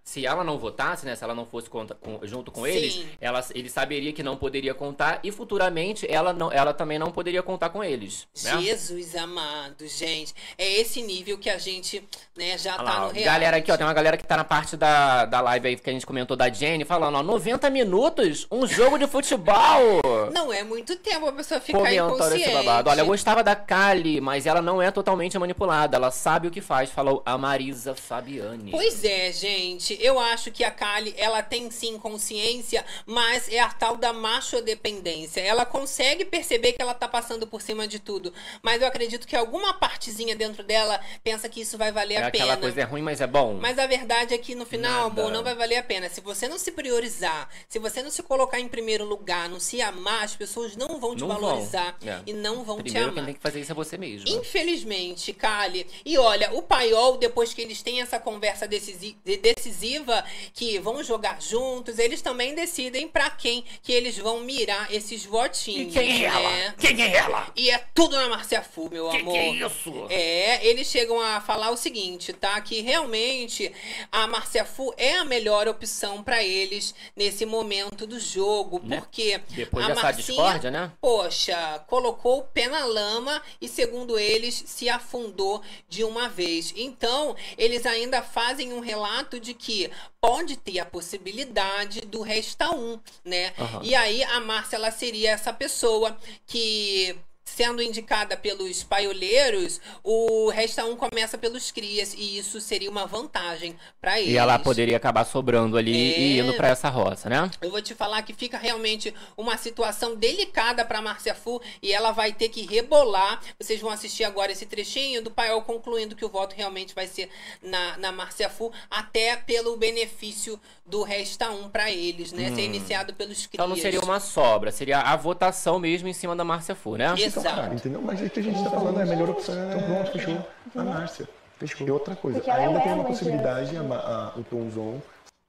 se ela não votasse, né, se ela não fosse conta- com- junto com Sim. eles, ela, ele saberia que não poderia contar e futuramente ela, não, ela também não poderia contar com eles. Né? Jesus amado, gente. É esse nível que a gente, né, já Olha tá lá, no real. galera aqui, ó, tem uma galera que tá na parte da, da live aí que a gente comentou da Jenny, falando, ó, 90 minutos, um jogo de futebol. Não é muito tempo a pessoa ficar Comentando esse inconsciente. babado. Olha, eu gostava da Kali, mas ela não é totalmente manipulada. Ela sabe o que faz, falou a Marisa Fabiani. Pois é, gente. Eu acho que a Kali, ela tem sim consciência, mas é a tal da macho-dependência. Ela consegue perceber que ela tá passando por cima de tudo, mas eu acredito que alguma partezinha dentro dela pensa que isso vai valer É a aquela pena. coisa é ruim, mas é bom. Mas a verdade é que no final, Nada. amor, não vai valer a pena. Se você não se priorizar, se você não se colocar em primeiro lugar, não se amar, as pessoas não vão te Não vão. valorizar É. e não vão te Primeiro amar. quem tem que fazer isso é você mesmo. Infelizmente, Kali. E olha, o Paiol, depois que eles têm essa conversa decisi- de- decisiva, que vão jogar juntos, eles também decidem pra quem que eles vão mirar esses votinhos. E quem é ela? né? Quem é ela? E é tudo na Márcia Fu, meu Que amor. que é isso? É, eles chegam a falar o seguinte, tá? Que realmente a Márcia Fu é a melhor opção pra eles nesse momento do jogo. Né? Porque Depois a dessa Marcinha, discórdia, né? Poxa, colocou o pé na lama e, segundo eles, se afundou de uma vez. Então, eles ainda fazem um relato de que pode ter a possibilidade do Resta 1, né? Aham. E aí a Márcia, ela seria essa pessoa que. Sendo indicada pelos paioleiros, o Resta 1 começa pelos crias, e isso seria uma vantagem pra eles. E ela poderia acabar sobrando ali e É. indo pra essa roça, né? Eu vou te falar que fica realmente uma situação delicada para Márcia Fu e ela vai ter que rebolar. Vocês vão assistir agora esse trechinho do Paiol concluindo que o voto realmente vai ser na, na Márcia Fu, até pelo benefício do Resta 1 para eles, né? Hum. Ser iniciado pelos crias. Então não seria uma sobra, seria a votação mesmo em cima da Márcia Fu, né? Exato. Cara, entendeu? Mas é que a gente tá falando, é a melhor opção. Então pronto, fechou. A Márcia. Fechou. E outra coisa, Porque ela é ainda tem uma possibilidade, a, Ma- a, o Tonzon.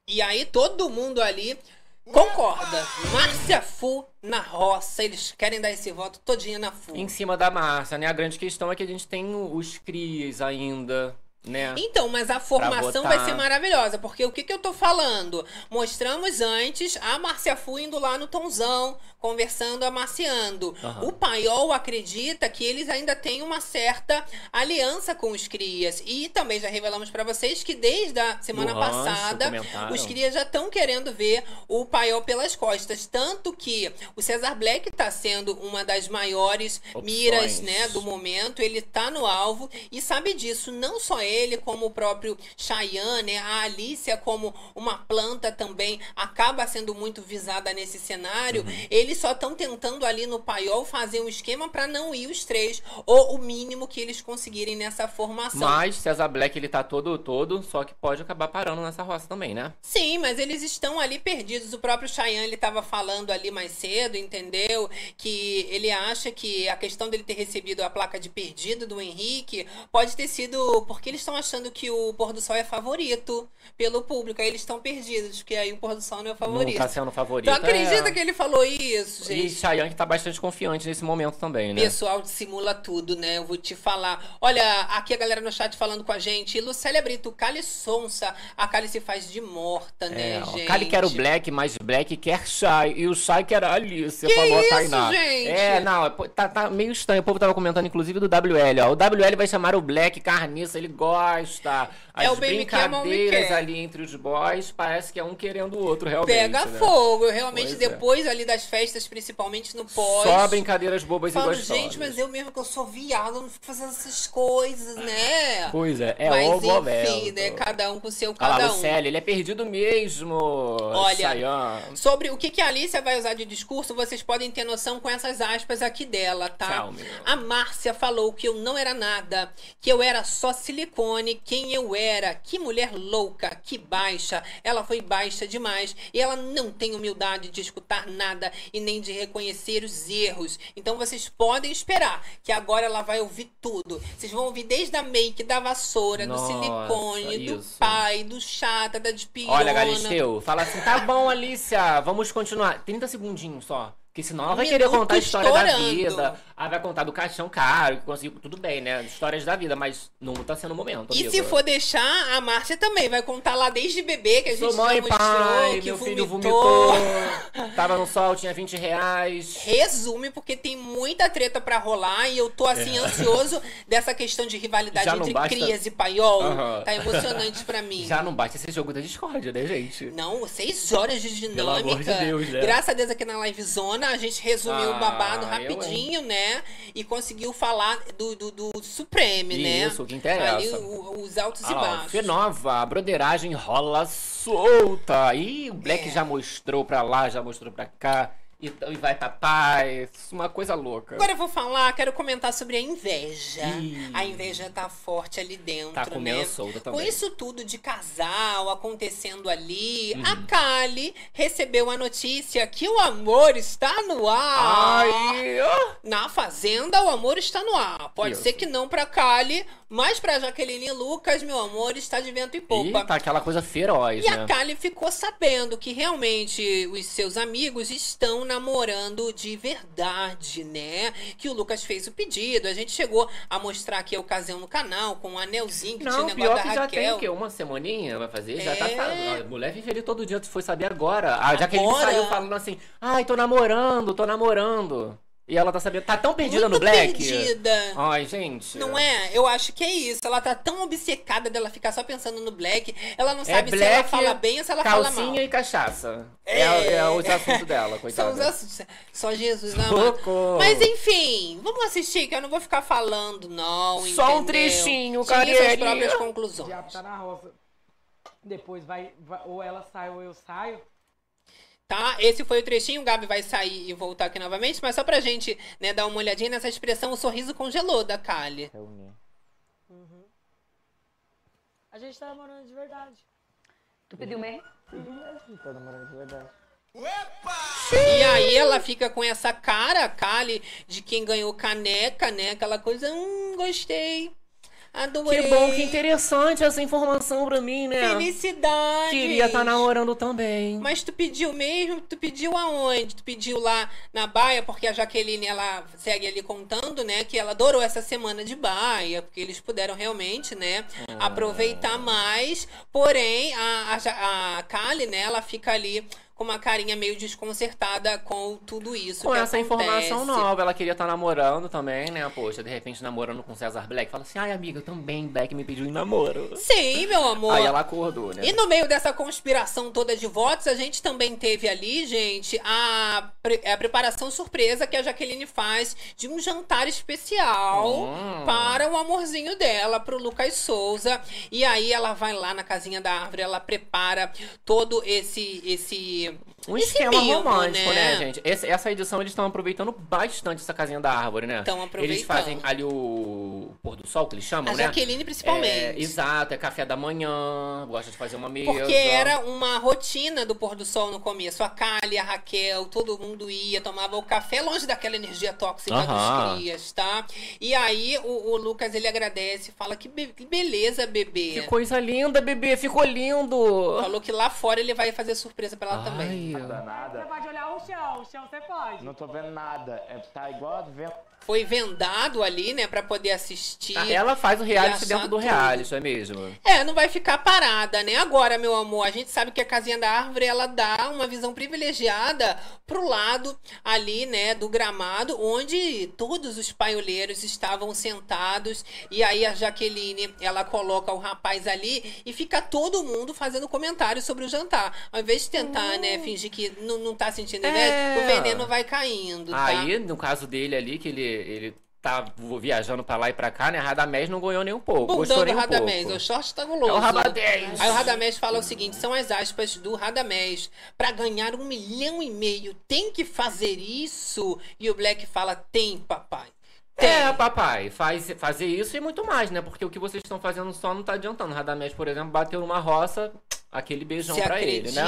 E aí todo mundo ali concorda. Márcia Fu na roça. Eles querem dar esse voto todinho na Fu. Em cima da Márcia, né? A grande questão é que a gente tem os crias ainda, né? Então, mas a formação vai ser maravilhosa, porque o que, que eu tô falando? Mostramos antes a Márcia Fu indo lá no Tonzão, conversando, amaciando. Aham. O Paiol acredita que eles ainda têm uma certa aliança com os crias. E também já revelamos pra vocês que desde a semana passada, comentaram. os crias já estão querendo ver o Paiol pelas costas. Tanto que o Cesar Black tá sendo uma das maiores Opções. miras, né, do momento. Ele tá no alvo e sabe disso. Não só ele, como o próprio Cheyenne, né, a Alicia como uma planta também acaba sendo muito visada nesse cenário. Uhum. Eles só estão tentando ali no paiol fazer um esquema para não ir os três ou o mínimo que eles conseguirem nessa formação. Mas César Black ele tá todo todo, só que pode acabar parando nessa roça também, né? Sim, mas eles estão ali perdidos. O próprio Cheyenne ele estava falando ali mais cedo, entendeu? Que ele acha que a questão dele ter recebido a placa de perdido do Henrique pode ter sido porque eles estão achando que o pôr do sol é favorito pelo público. Aí eles estão perdidos, porque aí o pôr do sol não é favorito. Não tá sendo favorito. Acredita é. que ele falou isso, E gente? Cheyenne tá bastante confiante nesse momento também, né? Pessoal dissimula tudo, né? Eu vou te falar. Olha, aqui a galera no chat falando com a gente. Lucélia Brito, Cali Sonsa. A Cali se faz de morta, né, É, gente? Kali quer o Black, mas Black quer Shy. E o Shy quer a Alice, Que falou isso, Tainá. gente? É, não, é, tá, tá meio estranho. O povo tava comentando, inclusive, do WL, ó. O WL vai chamar o Black carniça, ele gosta resposta. As É o brincadeiras quer. ali entre os boys, parece que é um querendo o outro, realmente. Pega né? fogo. Eu realmente, Pois é. depois ali das festas, principalmente no pós. Só brincadeiras bobas Falo, e gostosas. gente, mas eu mesmo que eu sou viado, eu não fico fazendo essas coisas, né? Pois é, é mas o enfim, momento. né? Cada um com o seu Olha lá, cada um. Lucélia, ele é perdido mesmo. Olha, Chayanne. Sobre o que, que a Alicia vai usar de discurso, vocês podem ter noção com essas aspas aqui dela, tá? Meu. A Márcia falou que eu não era nada, que eu era só silicone, quem eu era, que mulher louca, que baixa. Ela foi baixa demais e ela não tem humildade de escutar nada e nem de reconhecer os erros. Então vocês podem esperar que agora ela vai ouvir tudo. Vocês vão ouvir desde a make, da vassoura, Nossa, do silicone, do isso. pai, do chata, da despiona. Olha, Galisteu, fala assim, tá bom, Alicia, vamos continuar. 30 segundinhos só. Porque senão ela vai querer contar a história da estourando. vida. Ela vai contar do caixão caro, que conseguiu. Tudo bem, né? Histórias da vida, mas não tá sendo o momento. E amigo. se for deixar, a Márcia também vai contar lá desde bebê, que a gente Sou mãe, mostrou, pai, que meu filho vomitou. vomitou. Tava no sol, tinha 20 reais. Resume, porque tem muita treta pra rolar e eu tô assim, É. ansioso dessa questão de rivalidade entre basta- crias e paiol. Aham. Tá emocionante pra mim. Já não bate esse jogo da discórdia, né, gente? Não, seis horas de Pelo amor dinâmica. de Deus, né? Graças a Deus aqui na livezona a gente resumiu o Ah, babado eu, rapidinho, né? E conseguiu falar do, do, do Supreme, né? Isso, o que interessa. Ali, o- os altos e Ah, lá, baixos. Fenova, a broderagem rola solta. Ih, o Black É. já mostrou pra lá, já mostrou pra cá. E, e vai pra paz. Uma coisa louca. Agora eu vou falar, quero comentar sobre a inveja. Ih. A inveja tá forte ali dentro, Tá comendo né? solta Com também. isso tudo de casal acontecendo ali, Uhum. a Kali recebeu a notícia que o amor está no ar. Ai. Na fazenda, o amor está no ar. Pode Isso. ser que não pra Kali, mas pra Jaqueline e Lucas, meu amor está de vento e popa. tá aquela coisa feroz, E né? a Kali ficou sabendo que realmente os seus amigos estão namorando de verdade, né? Que o Lucas fez o pedido. A gente chegou a mostrar aqui a ocasião no canal com um anelzinho que tinha o Não, negócio pior da que já tem Raquel. o quê? Uma semaninha vai fazer? Já É. tá falando. A mulher vive ali todo dia, tu foi saber agora. Ah, já que ele Agora? saiu falando assim, ai, tô namorando, tô namorando. E ela tá sabendo, tá tão perdida Muito no Black. perdida. Ai, gente. Não é? Eu acho que é isso. Ela tá tão obcecada dela ficar só pensando no Black. Ela não É sabe se ela Black, fala bem ou se ela fala mal. calcinha e cachaça. É, É. é os assuntos dela, São coitada. os assuntos. Só Jesus na mão. Socorro. Mas enfim, vamos assistir, que eu não vou ficar falando, não. Só um entendeu? trechinho, Tire suas Cariel. próprias conclusões. diabo tá na roça. Depois vai, vai- ou ela sai ou eu saio. Tá? Esse foi o trechinho, o Gabi vai sair e voltar aqui novamente, mas só pra gente né, dar uma olhadinha nessa expressão, o sorriso congelou da Kali. A gente tá namorando de verdade. Tu pediu mesmo? Tá namorando de verdade. E aí ela fica com essa cara, Kali, de quem ganhou caneca, né? Aquela coisa, hum, gostei. Adorei. Que bom, que interessante essa informação pra mim, né? Felicidade. Queria estar namorando também. Mas tu pediu mesmo? Tu pediu aonde? Tu pediu lá na Baia, porque a Jaqueline, ela segue ali contando, né? Que ela adorou essa semana de Baia, porque eles puderam realmente, né? Ah. Aproveitar mais. Porém, a, a, a Kali, né? Ela fica ali com uma carinha meio desconcertada com tudo isso Com essa informação acontece. nova, ela queria estar namorando também, né? Poxa, de repente namorando com César Black. Fala assim, ai amiga, eu também, Black me pediu em namoro. Sim, meu amor. Aí ela acordou, né? E no meio dessa conspiração toda de votos, a gente também teve ali, gente, a, pre- a preparação surpresa que a Jaqueline faz de um jantar especial Hum. para o amorzinho dela, pro Lucas Souza. E aí ela vai lá na casinha da árvore, ela prepara todo esse esse you. Um esse esquema mimo, romântico, né, gente? Esse- essa edição eles estão aproveitando bastante essa casinha da árvore, né? Tão Eles aproveitando. fazem ali o pôr do sol, que eles chamam, A né? Jaqueline, principalmente. É, exato, é café da manhã, gosta de fazer uma mesa. Porque era uma rotina do pôr do sol no começo. A Kali, a Raquel, todo mundo ia, tomava o café longe daquela energia tóxica Aham. dos crias, tá? E aí o, o Lucas ele agradece, fala que, be- que beleza, bebê. Que coisa linda, bebê, ficou lindo. Falou que lá fora ele vai fazer surpresa pra ela Ai, também. Nada, nada. Você pode olhar o chão, o chão você pode. Não tô vendo nada. É, tá igual. Foi vendado ali, né, pra poder assistir. Ah, Ela faz o reality dentro do reality, é mesmo? É, não vai ficar parada, né? Agora, meu amor, a gente sabe que a casinha da árvore ela dá uma visão privilegiada pro lado ali, né, do gramado, onde todos os paioleiros estavam sentados e aí a Jaqueline, ela coloca o rapaz ali e fica todo mundo fazendo comentários sobre o jantar. Ao invés de tentar, né, fingir que não, não tá sentindo É. o veneno vai caindo, tá? Aí, no caso dele ali, que ele, ele tá viajando pra lá e pra cá, né? Radamés não ganhou nem um pouco. Bundão do um Radamés, pouco. o short tá guloso. É o Radamés. Aí o Radamés fala o seguinte: são as aspas do Radamés. Pra ganhar um milhão e meio, tem que fazer isso? E o Black fala: tem, papai. É, papai, faz, fazer isso e muito mais, né? Porque o que vocês estão fazendo só não tá adiantando. Radamés, por exemplo, bateu numa roça, aquele beijão Se pra ele, né?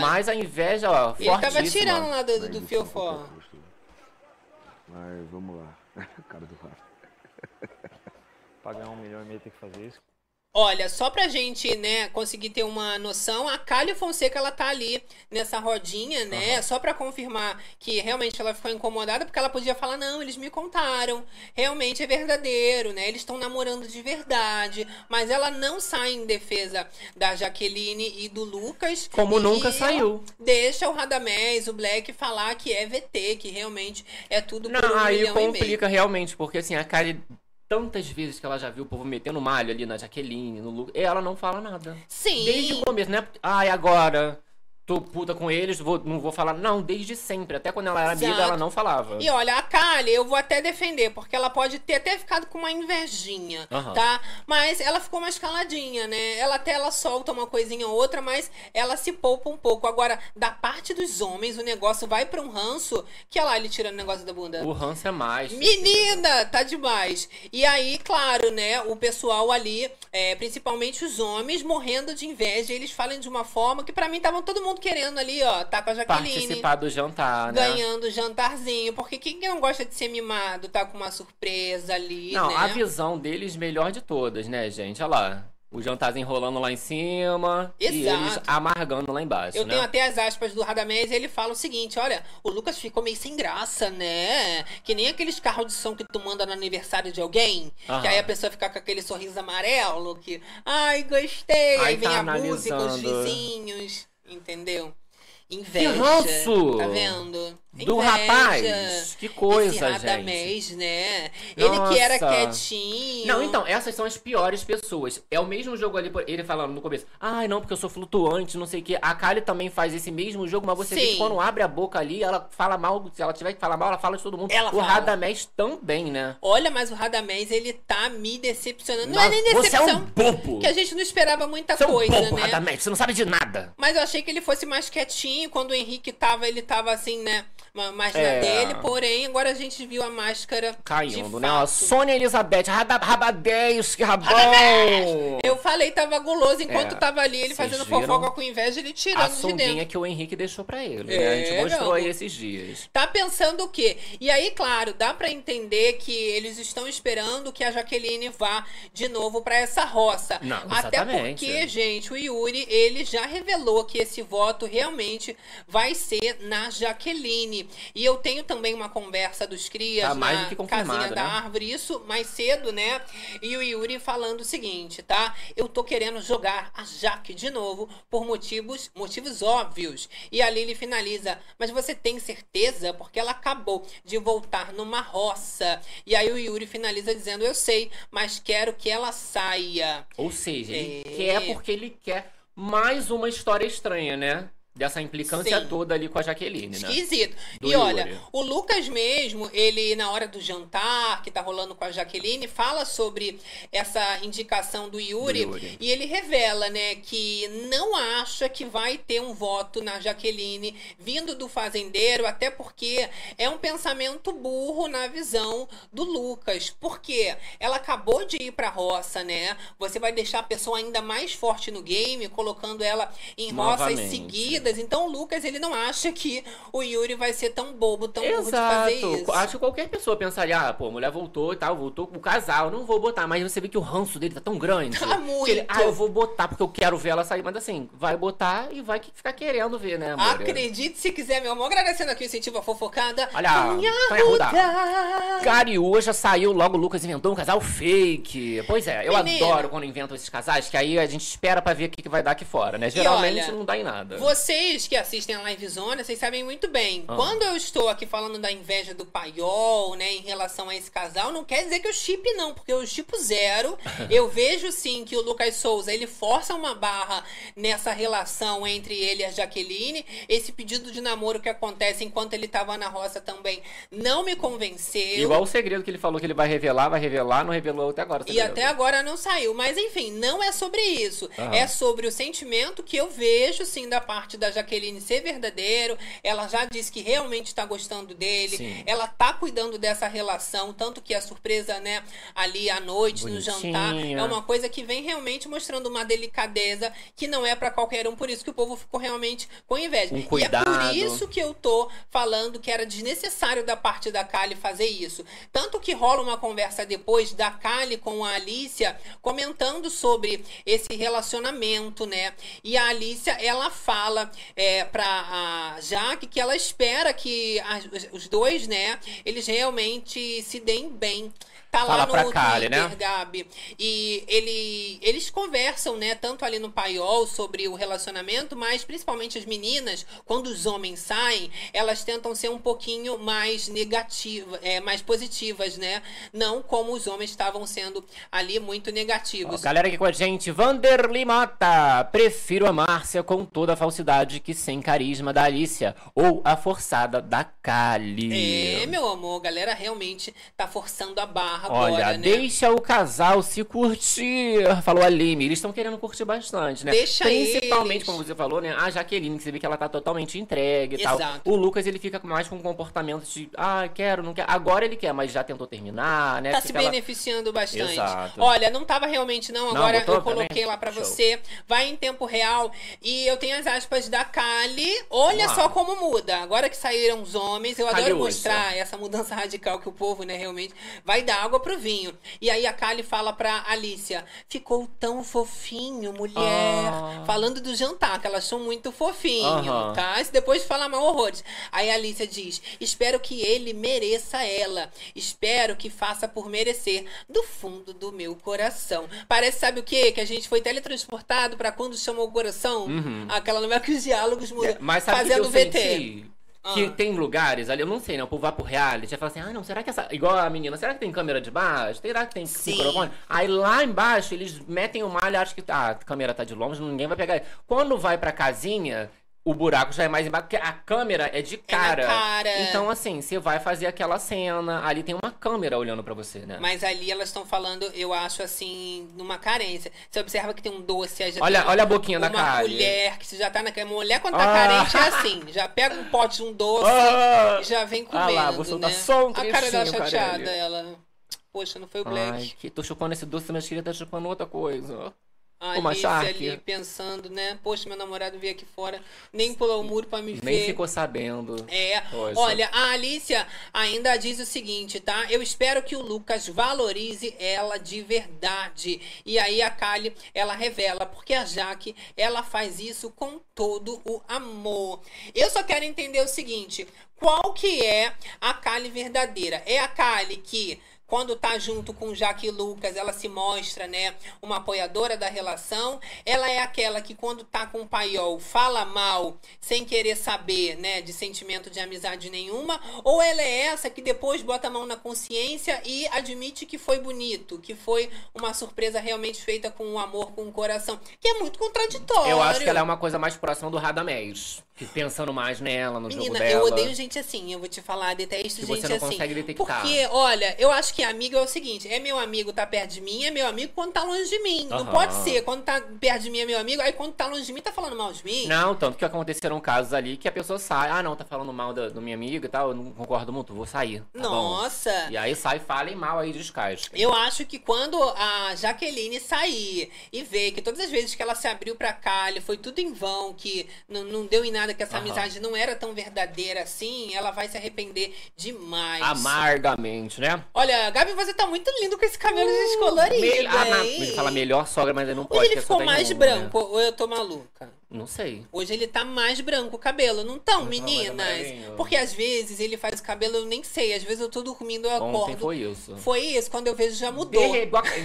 Mas a inveja, ó, Ele tava tirando lá do, do fiofó. Mas vamos lá. Cara do Rafa. Pagar um milhão e meio tem que fazer isso. Olha, só pra gente, né, conseguir ter uma noção, a Cálio Fonseca, ela tá ali nessa rodinha, né, só pra confirmar que realmente ela ficou incomodada, porque ela podia falar, não, eles me contaram, realmente é verdadeiro, né, eles estão namorando de verdade, mas ela não sai em defesa da Jaqueline e do Lucas. Como nunca saiu. Deixa o Radamés, o Black, falar que é VT, que realmente é tudo por Não, um aí complica realmente, porque assim, a Kari, tantas vezes que ela já viu o povo metendo malho ali na Jaqueline, no Lucas, e ela não fala nada. Sim. Desde o começo, né? Ai, agora tô puta com eles, vou, não vou falar. Não, desde sempre. Até quando ela era amiga, Exato. ela não falava. E olha, a Kali, eu vou até defender, porque ela pode ter até ficado com uma invejinha, Aham. tá? Mas ela ficou mais caladinha, né? Ela até ela solta uma coisinha ou outra, mas ela se poupa um pouco. Agora, da parte dos homens, o negócio vai pra um ranço, que lá ele tirando o negócio da bunda. O ranço é mais. Menina, tá demais. E aí, claro, né, o pessoal ali, é, principalmente os homens, morrendo de inveja, eles falam de uma forma que pra mim estavam todo mundo querendo ali, ó, tá com a Jaqueline. Participar do jantar, né? Ganhando jantarzinho, porque quem que não gosta de ser mimado, tá com uma surpresa ali, Não, né? a visão deles melhor de todas, né, gente? Olha lá. O jantarzinho rolando lá em cima e Exato. eles amargando lá embaixo, Eu né? tenho até as aspas do Radamés, ele fala o seguinte, olha, o Lucas ficou meio sem graça, né? Que nem aqueles carros de som que tu manda no aniversário de alguém, Aham. que aí a pessoa fica com aquele sorriso amarelo, que, ai, gostei, aí, Aí vem tá a música, os analisando. vizinhos, entendeu? Inveja. ranço! Tá vendo? Do Inveja. rapaz. Que coisa, Esse gente. Radamés, né? Ele que era Nossa. quietinho. Não, então, essas são as piores pessoas. É o mesmo jogo ali, ele falando no começo. Ai, não, porque eu sou flutuante, não sei o quê. A Kali também faz esse mesmo jogo, mas você vê Sim. que quando abre a boca ali, ela fala mal. Se ela tiver que falar mal, ela fala de todo mundo. Ela o fala. Radamés também, né? Olha, mas o Radamés, ele tá me decepcionando. Não Nossa, é nem você é decepção. um bobo. Que a gente não esperava muita Você é um coisa, bobo, né? Radamés, você não sabe de nada. Mas eu achei que ele fosse mais quietinho. Quando o Henrique tava, ele tava assim, né? Ma- Mais na É. dele. Porém, agora a gente viu a máscara. de Caindo, né? Ó. Sônia Elizabeth, Rabadeios, que rabão! Eu falei, tava guloso. Enquanto É, tava ali, ele vocês fazendo viram? fofoca com inveja, ele A tirando de sunguinha dentro. que o Henrique deixou pra ele, né? É, A gente mostrou meu aí esses dias. Tá pensando o quê? E aí, claro, dá pra entender que eles estão esperando que a Jaqueline vá de novo pra essa roça. Não, Até exatamente. porque, gente, o Yuri, ele já revelou que esse voto realmente vai ser na Jaqueline. E eu tenho também uma conversa dos crias Tá mais na do que casinha da né? árvore, isso mais cedo, né? E o Yuri falando o seguinte, tá? Eu tô querendo jogar a Jaque de novo por motivos, motivos óbvios. E ali ele finaliza, mas você tem certeza? Porque ela acabou de voltar numa roça. E aí o Yuri finaliza dizendo, eu sei, mas quero que ela saia. Ou seja, ele É. quer porque ele quer mais uma história estranha, né? Dessa implicância Sim. toda ali com a Jaqueline, né? Esquisito. Do e olha, Yuri. o Lucas mesmo, ele na hora do jantar que tá rolando com a Jaqueline, fala sobre essa indicação do Yuri, Do Yuri. e ele revela, né, que não acha que vai ter um voto na Jaqueline vindo do fazendeiro, até porque é um pensamento burro na visão do Lucas. Porque ela acabou de ir pra roça, né? Você vai deixar a pessoa ainda mais forte no game, colocando ela em roças seguidas vidas. Então o Lucas, ele não acha que o Yuri vai ser tão bobo, tão burro de fazer Exato. isso. Acho que qualquer pessoa pensaria, ah, pô, a mulher voltou e tal, voltou com o casal, não vou botar. Mas você vê que o ranço dele tá tão grande. Tá muito. ele, ah, eu vou botar porque eu quero ver ela sair. Mas assim, vai botar e vai ficar querendo ver, né, amor? Acredite se quiser, meu amor. Agradecendo aqui o incentivo à fofocada. Olha, Minha. Ruda. Cariúa já saiu, logo o Lucas inventou um casal fake. Pois é, eu Menina. adoro quando inventam esses casais, que aí a gente espera pra ver o que, que vai dar aqui fora, né? Geralmente olha, não dá em nada. Vocês que assistem a Live Zone, vocês sabem muito bem. Ah. Quando eu estou aqui falando da inveja do paiol, né, em relação a esse casal, não quer dizer que eu chip não, porque eu chipo zero. eu vejo sim que o Lucas Souza, ele força uma barra nessa relação entre ele e a Jaqueline. Esse pedido de namoro que acontece enquanto ele tava na roça também não me convenceu. Igual o segredo que ele falou que ele vai revelar, vai revelar, não revelou até agora. o E até agora não saiu. Mas enfim, não é sobre isso. Aham. É sobre o sentimento que eu vejo, sim, da parte da Jaqueline ser verdadeiro. Ela já disse que realmente está gostando dele. Sim. Ela tá cuidando dessa relação. Tanto que a surpresa, né, ali à noite, no jantar, Bonitinha. é uma coisa que vem realmente mostrando uma delicadeza que não é pra qualquer um. Por isso que o povo ficou realmente com inveja. Um E é cuidado. por isso que eu tô falando que era desnecessário da parte da Kali fazer isso. Tanto que rola uma conversa depois da Kali com a Alicia comentando sobre esse relacionamento, né? E a Alicia, ela fala é, pra a Jaque que ela espera que os- os dois, né, eles realmente se deem bem. Tá Fala lá pra no Kali, Twitter, né? Gabi. E ele, eles conversam, né, tanto ali no paiol sobre o relacionamento, mas principalmente as meninas, quando os homens saem, elas tentam ser um pouquinho mais negativas, é, mais positivas, né? Não como os homens estavam sendo ali muito Ó, negativos. galera aqui com a gente, Vanderly Mota. Prefiro a Márcia com toda a falsidade que sem carisma da Alicia. Ou a forçada da Kali. É, meu amor, a galera realmente tá forçando a barra Olha, agora, né? deixa o casal se curtir, falou a Lime. Eles estão querendo curtir bastante, né? Deixa Principalmente, eles. como você falou, né? A Jaqueline, que você vê que ela tá totalmente entregue e tal. Exato. O Lucas, ele fica mais com um comportamento de, ah, quero, não quero. Agora ele quer, mas já tentou terminar, né? Tá se ela- beneficiando bastante. Exato. Olha, não tava realmente não, Não, agora botou eu coloquei também? lá pra Show. você. Vai em tempo real e eu tenho as aspas da Kali. Olha lá. só como muda. Agora que saíram os homens, eu Kali adoro mostrar essa mudança radical que o povo, né, realmente vai dar água pro vinho. E aí a Kali fala pra Alicia: "Ficou tão fofinho, mulher". Ah. Falando do jantar, que elas são muito fofinho, Aham. tá? Se depois fala mal horrores. Aí a Alicia diz: Espero que ele mereça ela. Espero que faça por merecer. Do fundo do meu coração. Parece, sabe o quê? Que a gente foi teletransportado pra quando chamou o coração. Uhum. Aquela novela que os diálogos mudam. Mas sabe o que fazendo eu VT. senti? Que Ah. tem lugares ali, eu não sei, né? O povo vai pro reality, vai falar assim, ah, não, será que essa. Igual a menina, será que tem câmera de baixo? Será que tem microfone? Aí lá embaixo eles metem o malho e acham que ah, a câmera tá de longe, ninguém vai pegar. Quando vai pra casinha, o buraco já é mais embaixo, porque a câmera é de cara. cara. Então, assim, você vai fazer aquela cena, ali tem uma câmera olhando pra você, né? Mas ali elas estão falando, eu acho assim, numa carência. Você observa que tem um doce, aí já Olha- olha a boquinha da uma Kali. mulher que você já tá naquela mulher quando tá Ah. carente é assim, já pega um pote de um doce Ah. e já vem comendo, Ah lá, vou soltar né? só um a cara dela chateada, ela. Poxa, não foi o Black. Ai, que tô chupando esse doce, mas queria estar chupando outra coisa. Uma Alice Shark. ali pensando, né? Poxa, meu namorado veio aqui fora, nem pulou o muro pra me Nem ver. ficou sabendo. É, Poxa. olha, a Alicia ainda diz o seguinte, tá? Eu espero que o Lucas valorize ela de verdade. E aí a Kali, ela revela, porque a Jaque, ela faz isso com todo o amor. Eu só quero entender o seguinte, qual que é a Kali verdadeira? É a Kali que quando tá junto com Jaque e Lucas, ela se mostra, né, uma apoiadora da relação. Ela é aquela que quando tá com o paiol fala mal, sem querer saber, né, de sentimento de amizade nenhuma, ou ela é essa que depois bota a mão na consciência e admite que foi bonito, que foi uma surpresa realmente feita com um amor, com o coração, que é muito contraditório. Eu acho que ela é uma coisa mais próxima do Radamés. Pensando mais nela, no jogo Menina, dela. eu odeio gente assim, eu vou te falar, detesto Que gente você não assim. consegue detectar. Porque, olha, eu acho que amigo é o seguinte: é meu amigo tá perto de mim, é meu amigo quando tá longe de mim. Não Aham. pode ser. Quando tá perto de mim é meu amigo, aí quando tá longe de mim tá falando mal de mim. Não, tanto que aconteceram casos ali que a pessoa sai, ah não, tá falando mal da- do, minha amiga e tal, eu não concordo muito, vou sair. tá bom? Nossa. E aí sai, falem mal aí descasca. Eu acho que quando a Jaqueline sair e ver que todas as vezes que ela se abriu pra Kali foi tudo em vão, que não, não deu em nada, que essa Aham. amizade não era tão verdadeira assim, ela vai se arrepender demais. Amargamente, né? Olha, Gabi, você tá muito lindo com esse cabelo descolorido, Me- ah, hein? ele fala melhor sogra, mas ele não pode. Hoje ele ficou mais branco, né? ou eu tô maluca? Não sei. Hoje ele tá mais branco o cabelo, não tão, mais meninas? Porque às vezes ele faz o cabelo, eu nem sei. Às vezes eu tô dormindo, eu Ontem acordo. foi isso. Foi isso, quando eu vejo já mudou.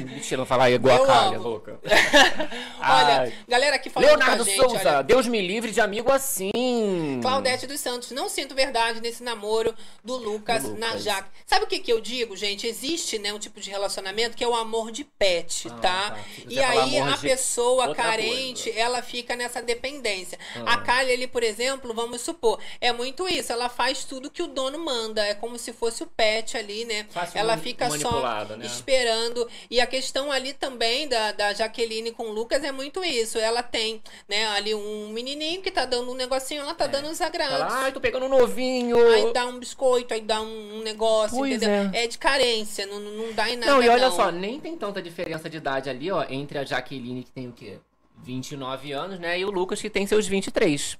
Mentira, não falar igual a Calha, amo. louca. Olha, Ai. galera aqui falando Leonardo com a gente, Souza, olha. Deus me livre de amigo assim. Claudete dos Santos, não sinto verdade nesse namoro do Lucas, Do Lucas. na Jaque. Sabe o que que eu digo, gente? Existe, né, um tipo de relacionamento que é o amor de pet, Ah, tá? tá. E aí a de pessoa outra carente, ela fica nessa dependência. Ah. A Kali, ele, por exemplo, vamos supor, é muito isso, ela faz tudo que o dono manda, é como se fosse o pet ali, né? Fácil ela fica só né? esperando. E a questão ali também da, da Jaqueline com o Lucas é muito isso. Ela tem, né, ali um menininho que tá dando um negocinho, ela tá dando uns agrados. Ela, ai, tô pegando um novinho. Aí dá um biscoito, aí dá um, um negócio, Pois entendeu? é. É. de carência, não, não dá em nada. Não, e olha não. só, nem tem tanta diferença de idade ali, ó, entre a Jaqueline, que tem o quê? 29 anos, né? E o Lucas, que tem seus 23.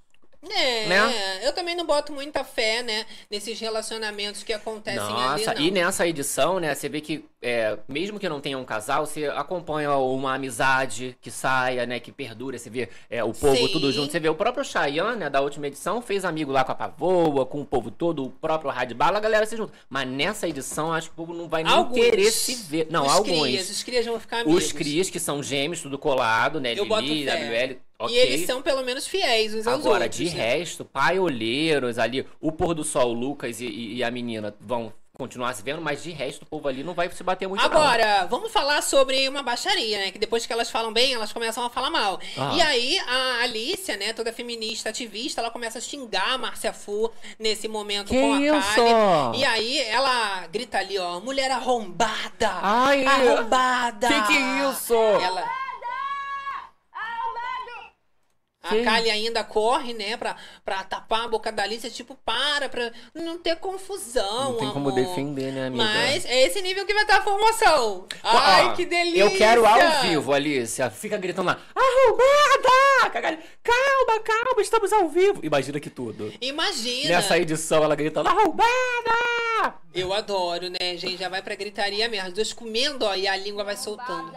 É, né? eu também não boto muita fé, né, nesses relacionamentos que acontecem Nossa, ali, não. e nessa edição, né, você vê que, é, mesmo que não tenha um casal, você acompanha uma amizade que saia, né, que perdura, você vê é, o povo Sim. tudo junto. Você vê o próprio Chayanne, né, da última edição, fez amigo lá com a Pavoa, com o povo todo, o próprio Radbala, a galera se junta. Mas nessa edição, acho que o povo não vai nem Alguns. querer se ver. Não, os alguns. Crias, os crias vão ficar amigos. Os Crias, que são gêmeos, tudo colado, né, Eu Lili. WL, ok. E eles são pelo menos fiéis uns aos Agora, outros. de né? resto, paioleiros ali, o pôr do sol, o Lucas e, e- a menina vão continuar se vendo, mas de resto o povo ali não vai se bater muito não. Agora, vamos falar sobre uma baixaria, né? Que depois que elas falam bem, elas começam a falar mal. Ah. E aí, a Alicia, né, toda feminista, ativista, ela começa a xingar a Márcia Fu nesse momento Que com a isso? Kali. E aí, ela grita ali, ó, mulher arrombada! Ai, arrombada! que que é isso? Ela... A Kali ainda corre, né, pra, pra tapar a boca da Alicia, tipo, para, pra não ter confusão, Não tem como amor. defender, né, amiga? Mas é esse nível que vai estar a formação. Ai, que delícia! Eu quero ao vivo, Alicia. Fica gritando lá, arrombada! Calma, calma, estamos ao vivo. Imagina que tudo. Imagina! Nessa edição, ela gritando, arrombada! Eu adoro, né, gente? Já vai pra gritaria mesmo. Os dois comendo, ó, e a língua vai soltando.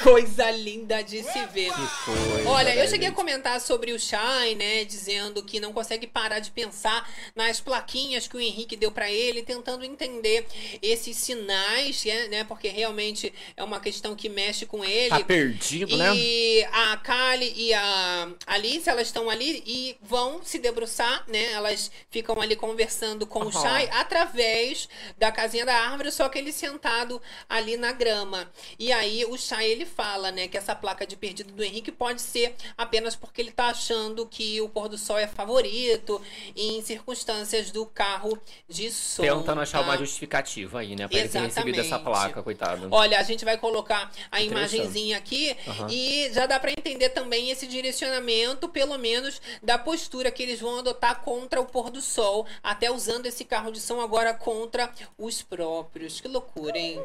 Coisa linda de se ver. coisa, Olha, eu cheguei a comentar sobre o Shai, né, dizendo que não consegue parar de pensar nas plaquinhas que o Henrique deu pra ele, tentando entender esses sinais, né, né, porque realmente é uma questão que mexe com ele. Tá perdido, né? E a Kali e a Alice, elas estão ali e vão se debruçar, né? Elas ficam ali conversando com o Aham. Shai através da casinha da árvore, só que ele sentado ali na grama. E aí o Shai, ele fala, né, que essa placa de perdido do Henrique pode ser apenas porque ele tá achando que o pôr do sol é favorito em circunstâncias do carro de som. Tentando achar tá? uma justificativa aí, né? Pra ele ter recebido essa placa, coitado. Olha, a gente vai colocar a imagenzinha aqui Aham. e já dá pra entender também esse direcionamento, pelo menos da postura que eles vão adotar contra o pôr do sol, até usando esse carro de som agora contra os próprios. Que loucura, hein?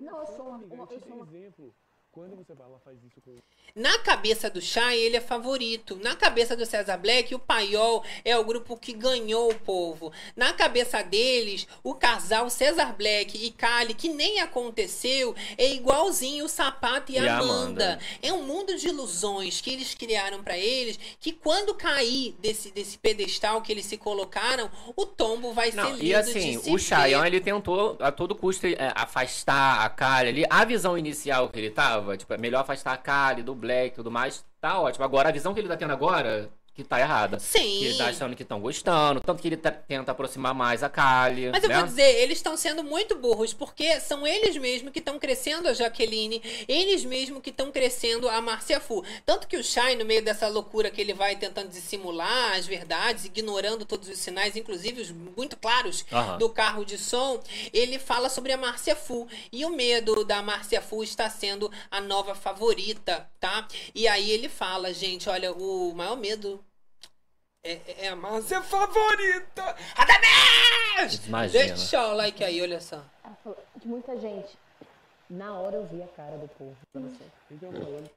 Não, eu sou uma, uma- eu sou uma... exemplo. Quando você vai lá faz isso com Na cabeça do Chay, ele é favorito. Na cabeça do César Black, o Paiol é o grupo que ganhou o povo. Na cabeça deles, o casal César Black e Kali, que nem aconteceu, é igualzinho o Sapato e, E a Amanda. Amanda. É um mundo de ilusões que eles criaram pra eles, que quando cair desse, desse pedestal que eles se colocaram, o tombo vai Não, ser lindo e assim, o Chayanne, ver. ele tentou a todo custo é, afastar a Kali ali. A visão inicial que ele tava, tipo, é melhor afastar a Kali do Black e tudo mais, tá ótimo. Agora, a visão que ele tá tendo agora, que tá errada. Sim. Que ele tá achando que estão gostando, tanto que ele tá- tenta aproximar mais a Kali. Mas eu né? vou dizer, eles estão sendo muito burros, porque são eles mesmos que estão crescendo a Jaqueline, eles mesmos que estão crescendo a Márcia Fu. Tanto que o Shai, no meio dessa loucura que ele vai tentando dissimular as verdades, ignorando todos os sinais, inclusive os muito claros Aham. do carro de som, ele fala sobre a Márcia Fu. E o medo da Márcia Fu está sendo a nova favorita, tá? E aí ele fala, gente, olha, o maior medo é, é a Márcia favorita. Radamés! Imagina. Deixa o like aí, olha só. Ela falou de muita gente. Na hora eu vi a cara do povo.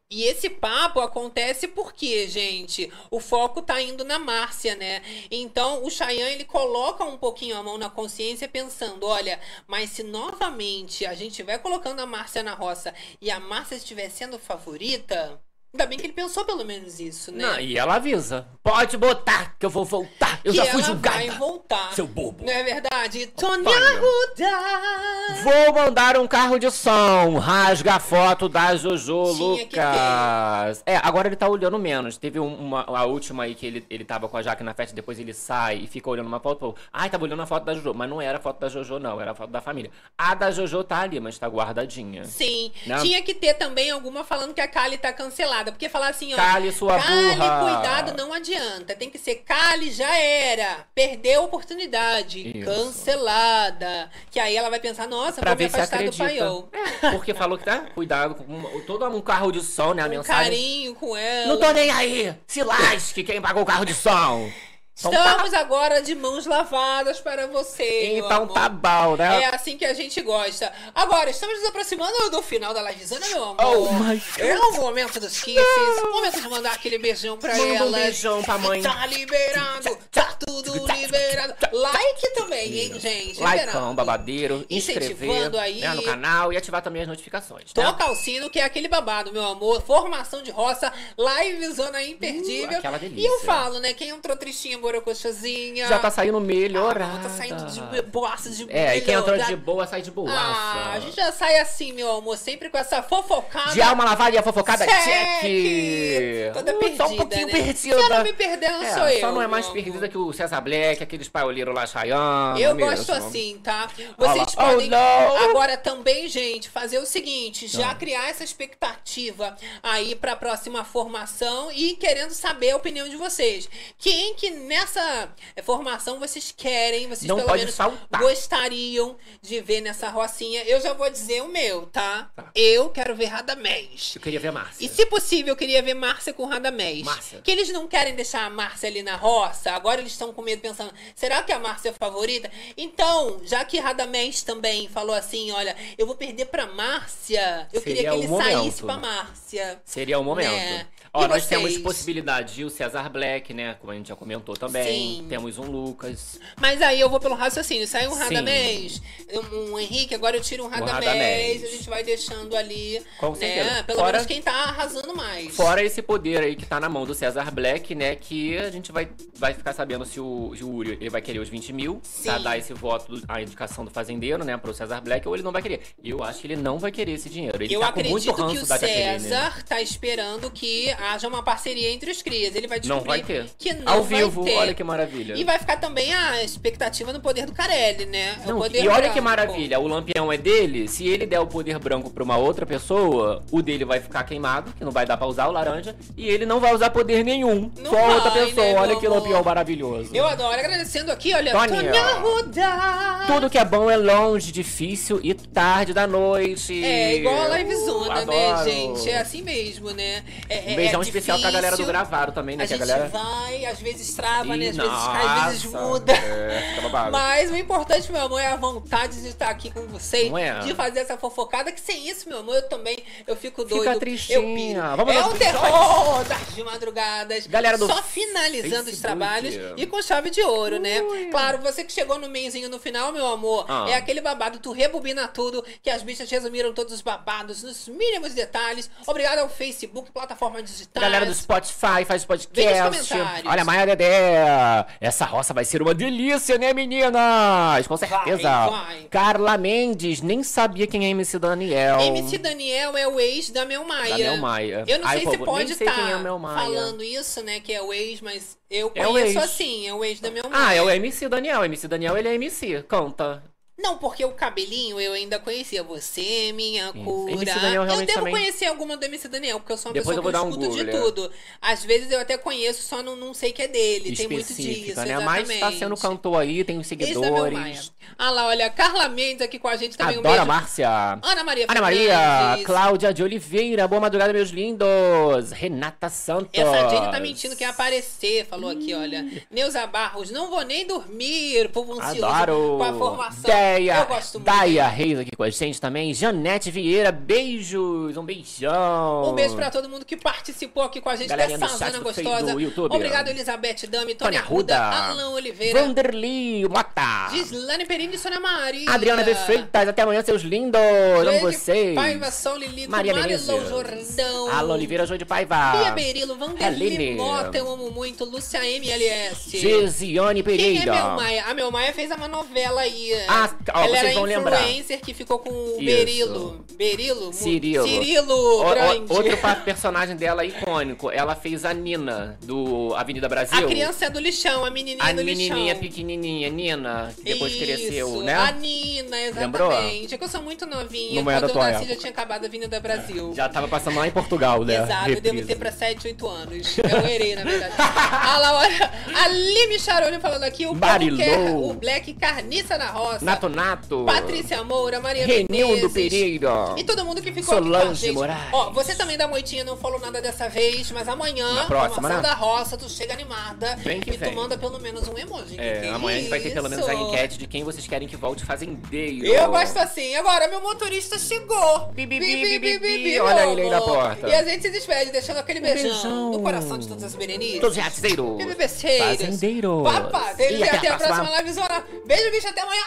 E esse papo acontece porque, gente, o foco tá indo na Márcia, né? Então, o Chayanne, ele coloca um pouquinho a mão na consciência pensando, olha, mas se novamente a gente estiver colocando a Márcia na roça e a Márcia estiver sendo favorita, ainda bem que ele pensou pelo menos isso, né? Não, e ela avisa. Pode botar, que eu vou voltar. Eu que já fui julgada. vai voltar. Seu bobo. Não é verdade? Tônia Ruda! Vou mandar um carro de som. Rasga a foto da Jojo Tinha que Lucas. É, agora ele tá olhando menos. Teve um- uma, a última aí que ele, ele tava com a Jaque na festa, depois ele sai e fica olhando uma foto. Pô, ai, tava olhando a foto da Jojo. Mas não era a foto da Jojo, não. Era a foto da família. A da Jojo tá ali, mas tá guardadinha. Sim. Né? Tinha que ter também alguma falando que a Kali tá cancelada. Porque falar assim, ó. Kali, sua Kali, burra." cuidado, não adianta. Tem que ser Kali, já era. Perdeu a oportunidade. Isso. Cancelada. Que aí ela vai pensar, nossa, Pra vou me ver se afastar do acredita. paiol. Porque falou que tá. Cuidado com todo um carro de som, né? A Um mensagem. carinho com ela. Não tô nem aí! Se lasque quem pagou o carro de som! Então tá- Estamos agora de mãos lavadas para você. Então tá bom, né? É assim que a gente gosta. Agora, estamos nos aproximando do final da livezona, meu amor. Oh my É o momento dos kisses. O momento de mandar aquele beijão pra Manda um beijão pra mãe. Tá liberado. Tá tudo liberado. Like também, hein, gente? Likeão, Liberado. babadeiro, inscrever Incentivando aí. né, no canal e ativar também as notificações. né? Toca o sino, que é aquele babado, meu amor. Formação de roça, live zona imperdível. Uh, aquela delícia. E eu falo, né? Quem entrou tristinha, borocochazinha. Já tá saindo melhorada. tá saindo de boaça de É, e quem entrou de boa sai de boaça. Ah, a gente já sai assim, meu amor, sempre com essa fofocada. De alma lavada e a fofocada, Check! check! Toda Uh, perdida, Só um pouquinho né? perdida. Quem não me perdeu não É, sou eu. Só não é mais perdida que o César Black, aqueles paioleiros lá, Chayanne. Eu mesmo. gosto assim, tá? Vocês lá. podem Oh, não. agora também, gente, fazer o seguinte, já Ah. criar essa expectativa aí pra próxima formação e querendo saber a opinião de vocês. Quem que nessa formação vocês querem, vocês Não pelo menos faltar. gostariam de ver nessa rocinha? Eu já vou dizer o meu, tá? Eu quero ver Radamés. Eu queria ver a Márcia. E se possível, eu queria ver Márcia com Radamés. Márcia. Que eles não querem deixar a Márcia ali na roça. Agora eles estão com medo, pensando: será que a Márcia é a favorita? Então, já que Radamés também falou assim: olha, eu vou perder pra Márcia. Eu Seria queria que ele momento. saísse pra Márcia. Seria o momento. Né? Ó, nós temos possibilidade de o César Black, né? Como a gente já comentou também. Sim. Temos um Lucas. Mas aí eu vou pelo raciocínio. Sai um. Radamés, um, um Henrique, agora eu tiro um Radamés. Radamés. A gente vai deixando ali. Com né? certeza. Pelo Fora- menos quem tá arrasando mais. Fora esse poder aí que tá na mão do César Black, né? Que a gente vai, vai ficar sabendo se o, se o Uri ele vai querer os 20 mil pra Sim. dar esse voto, a indicação do fazendeiro, né? Pro César Black, ou ele não vai querer. Eu acho que ele não vai querer esse dinheiro. Ele eu tá com muito acredito ranço que o. César tá esperando que haja uma parceria entre os crias. Ele vai Não descobrir vai ter. que não Ao vai vivo, ter. olha que maravilha. E vai ficar também a expectativa no poder do Carelli, né? É Não, e olha branco. que maravilha, o lampião é dele. Se ele der o poder branco pra uma outra pessoa, o dele vai ficar queimado, que não vai dar pra usar o laranja, e ele não vai usar poder nenhum. Não só outra vai, pessoa. né, olha que lampião maravilhoso. Eu adoro. Agradecendo aqui, olha, Tônia. Tônia Ruda. Tudo que é bom é longe, difícil e tarde da noite. É igual a livezona, Uh, né, gente? É assim mesmo, né? É, Um é- beijão é especial pra galera do gravado também, né? A que a gente galera. vai, às vezes trava, né? Ih, Às vezes cai, às vezes nossa, muda. É, fica babado. Mas o importante, meu amor, é a vontade de estar aqui com vocês, é? de fazer essa fofocada, que sem isso, meu amor, eu também eu fico doido. Fica Eu tristinha. piro. Vamos é o um terror das de madrugadas. Galera do Só finalizando os trabalhos e com chave de ouro, né? Claro, você que chegou no meizinho no final, meu amor, Ah. é aquele babado, tu rebobina tudo, que as bichas resumiram todos os babados nos mínimos detalhes. Obrigado ao Facebook, plataforma digital. Galera do Spotify, faz podcast. Olha, Maia Dedé. Essa roça vai ser uma delícia, né, meninas? Com certeza. vai. Carla Mendes, nem sabia quem é MC Daniel. MC Daniel é o ex da Mel Maia. Da Mel Maia. Eu não Ai, sei pô, se pode estar é Mel Maia. falando isso, né? Que é o ex, mas eu É conheço ex. assim, é o ex da Mel Ah, Maia. é o MC Daniel. O MC Daniel, ele é MC. Canta. Não, porque o cabelinho eu ainda conhecia. Você, minha cura. Daniel eu devo também- conhecer alguma do MC Daniel, porque eu sou uma Depois pessoa eu que um escuto de Google, tudo. Às vezes eu até conheço, só não, não sei que é dele. Tem muito disso, Específica, né? exatamente. Mas tá sendo cantor aí, tem os Maia. seguidores. Ah lá, olha, Carla Mendes aqui com a gente também. um Adoro a beijo. Márcia. Ana Maria Ana Maria, Fernandes. Cláudia de Oliveira, boa madrugada, meus lindos. Renata Santos. Essa Jenny tá mentindo que ia aparecer. Falou aqui, olha. Neuza Barros, não vou nem dormir. Povo ansioso Adoro. com a formação. Deia, Eu gosto muito. Daia Reis aqui com a gente também. Janete Vieira, beijos. Um beijão. Um beijo pra todo mundo que participou aqui com a gente Galerinha dessa Face- gostosa. Obrigado, Elizabeth Dami, Tônia Arruda, Arruda. Alan Oliveira, Vanderly Mota. Gislane Perini e Sônia Maria. Adriana B. Freitas, até amanhã, seus lindos. Amo vocês. Paiva, São Lili, Maria Marilou. Jordão. Alan Oliveira, Joia de Paiva. Bia Berilo, Vanderly. Mota, eu amo muito. Lúcia MLS. Gesiane Quem é Pereira. Mel Maia? A Mel Maia fez uma novela aí. Ah, ó, Ela vocês era vão lembrar. influencer que ficou com o Isso. Berilo. Berilo? Cirilo. Cirilo O- o- outro personagem dela icônico. Ela fez a Nina, do Avenida Brasil. A criança é do lixão, a menininha A do menininha lixão. pequenininha, Nina, que depois Isso, cresceu, né? A Nina, Lembrou? exatamente. É que eu sou muito novinha. Não é Quando eu nasci época. já tinha acabado a Avenida Brasil. Já tava passando lá em Portugal, né? Exato, eu devo Reprise. ter pra 7, 8 anos. Eu errei, na verdade. a Laura, a Lime Charoni falando aqui, o Barilou. quer o Black Carniça na Roça. Nato Nato. Patrícia Moura, Maria Renildo. Pereira. E todo mundo que ficou aqui com a Solange. Moraes. Ó, você também da Moitinha não falou nada dessa vez, mas amanhã, Na próxima, promoção né? da roça, tu chega animada Vem que e vem. tu manda pelo menos um emoji. É, que amanhã a gente vai ter pelo menos a enquete de quem vocês querem que volte fazendeiro. Eu gosto assim. Agora, meu motorista chegou. Bi, bi, bi, bi, bi, Olha ele aí na porta. E a gente se despede, deixando aquele beijão, beijão. no coração de todas as berenices. Todos os ratizeiros. BBBceiros. Fazendeiros. Papa, deles E e até, a próxima livezona. Beijo, bicho, até amanhã.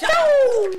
Tchau!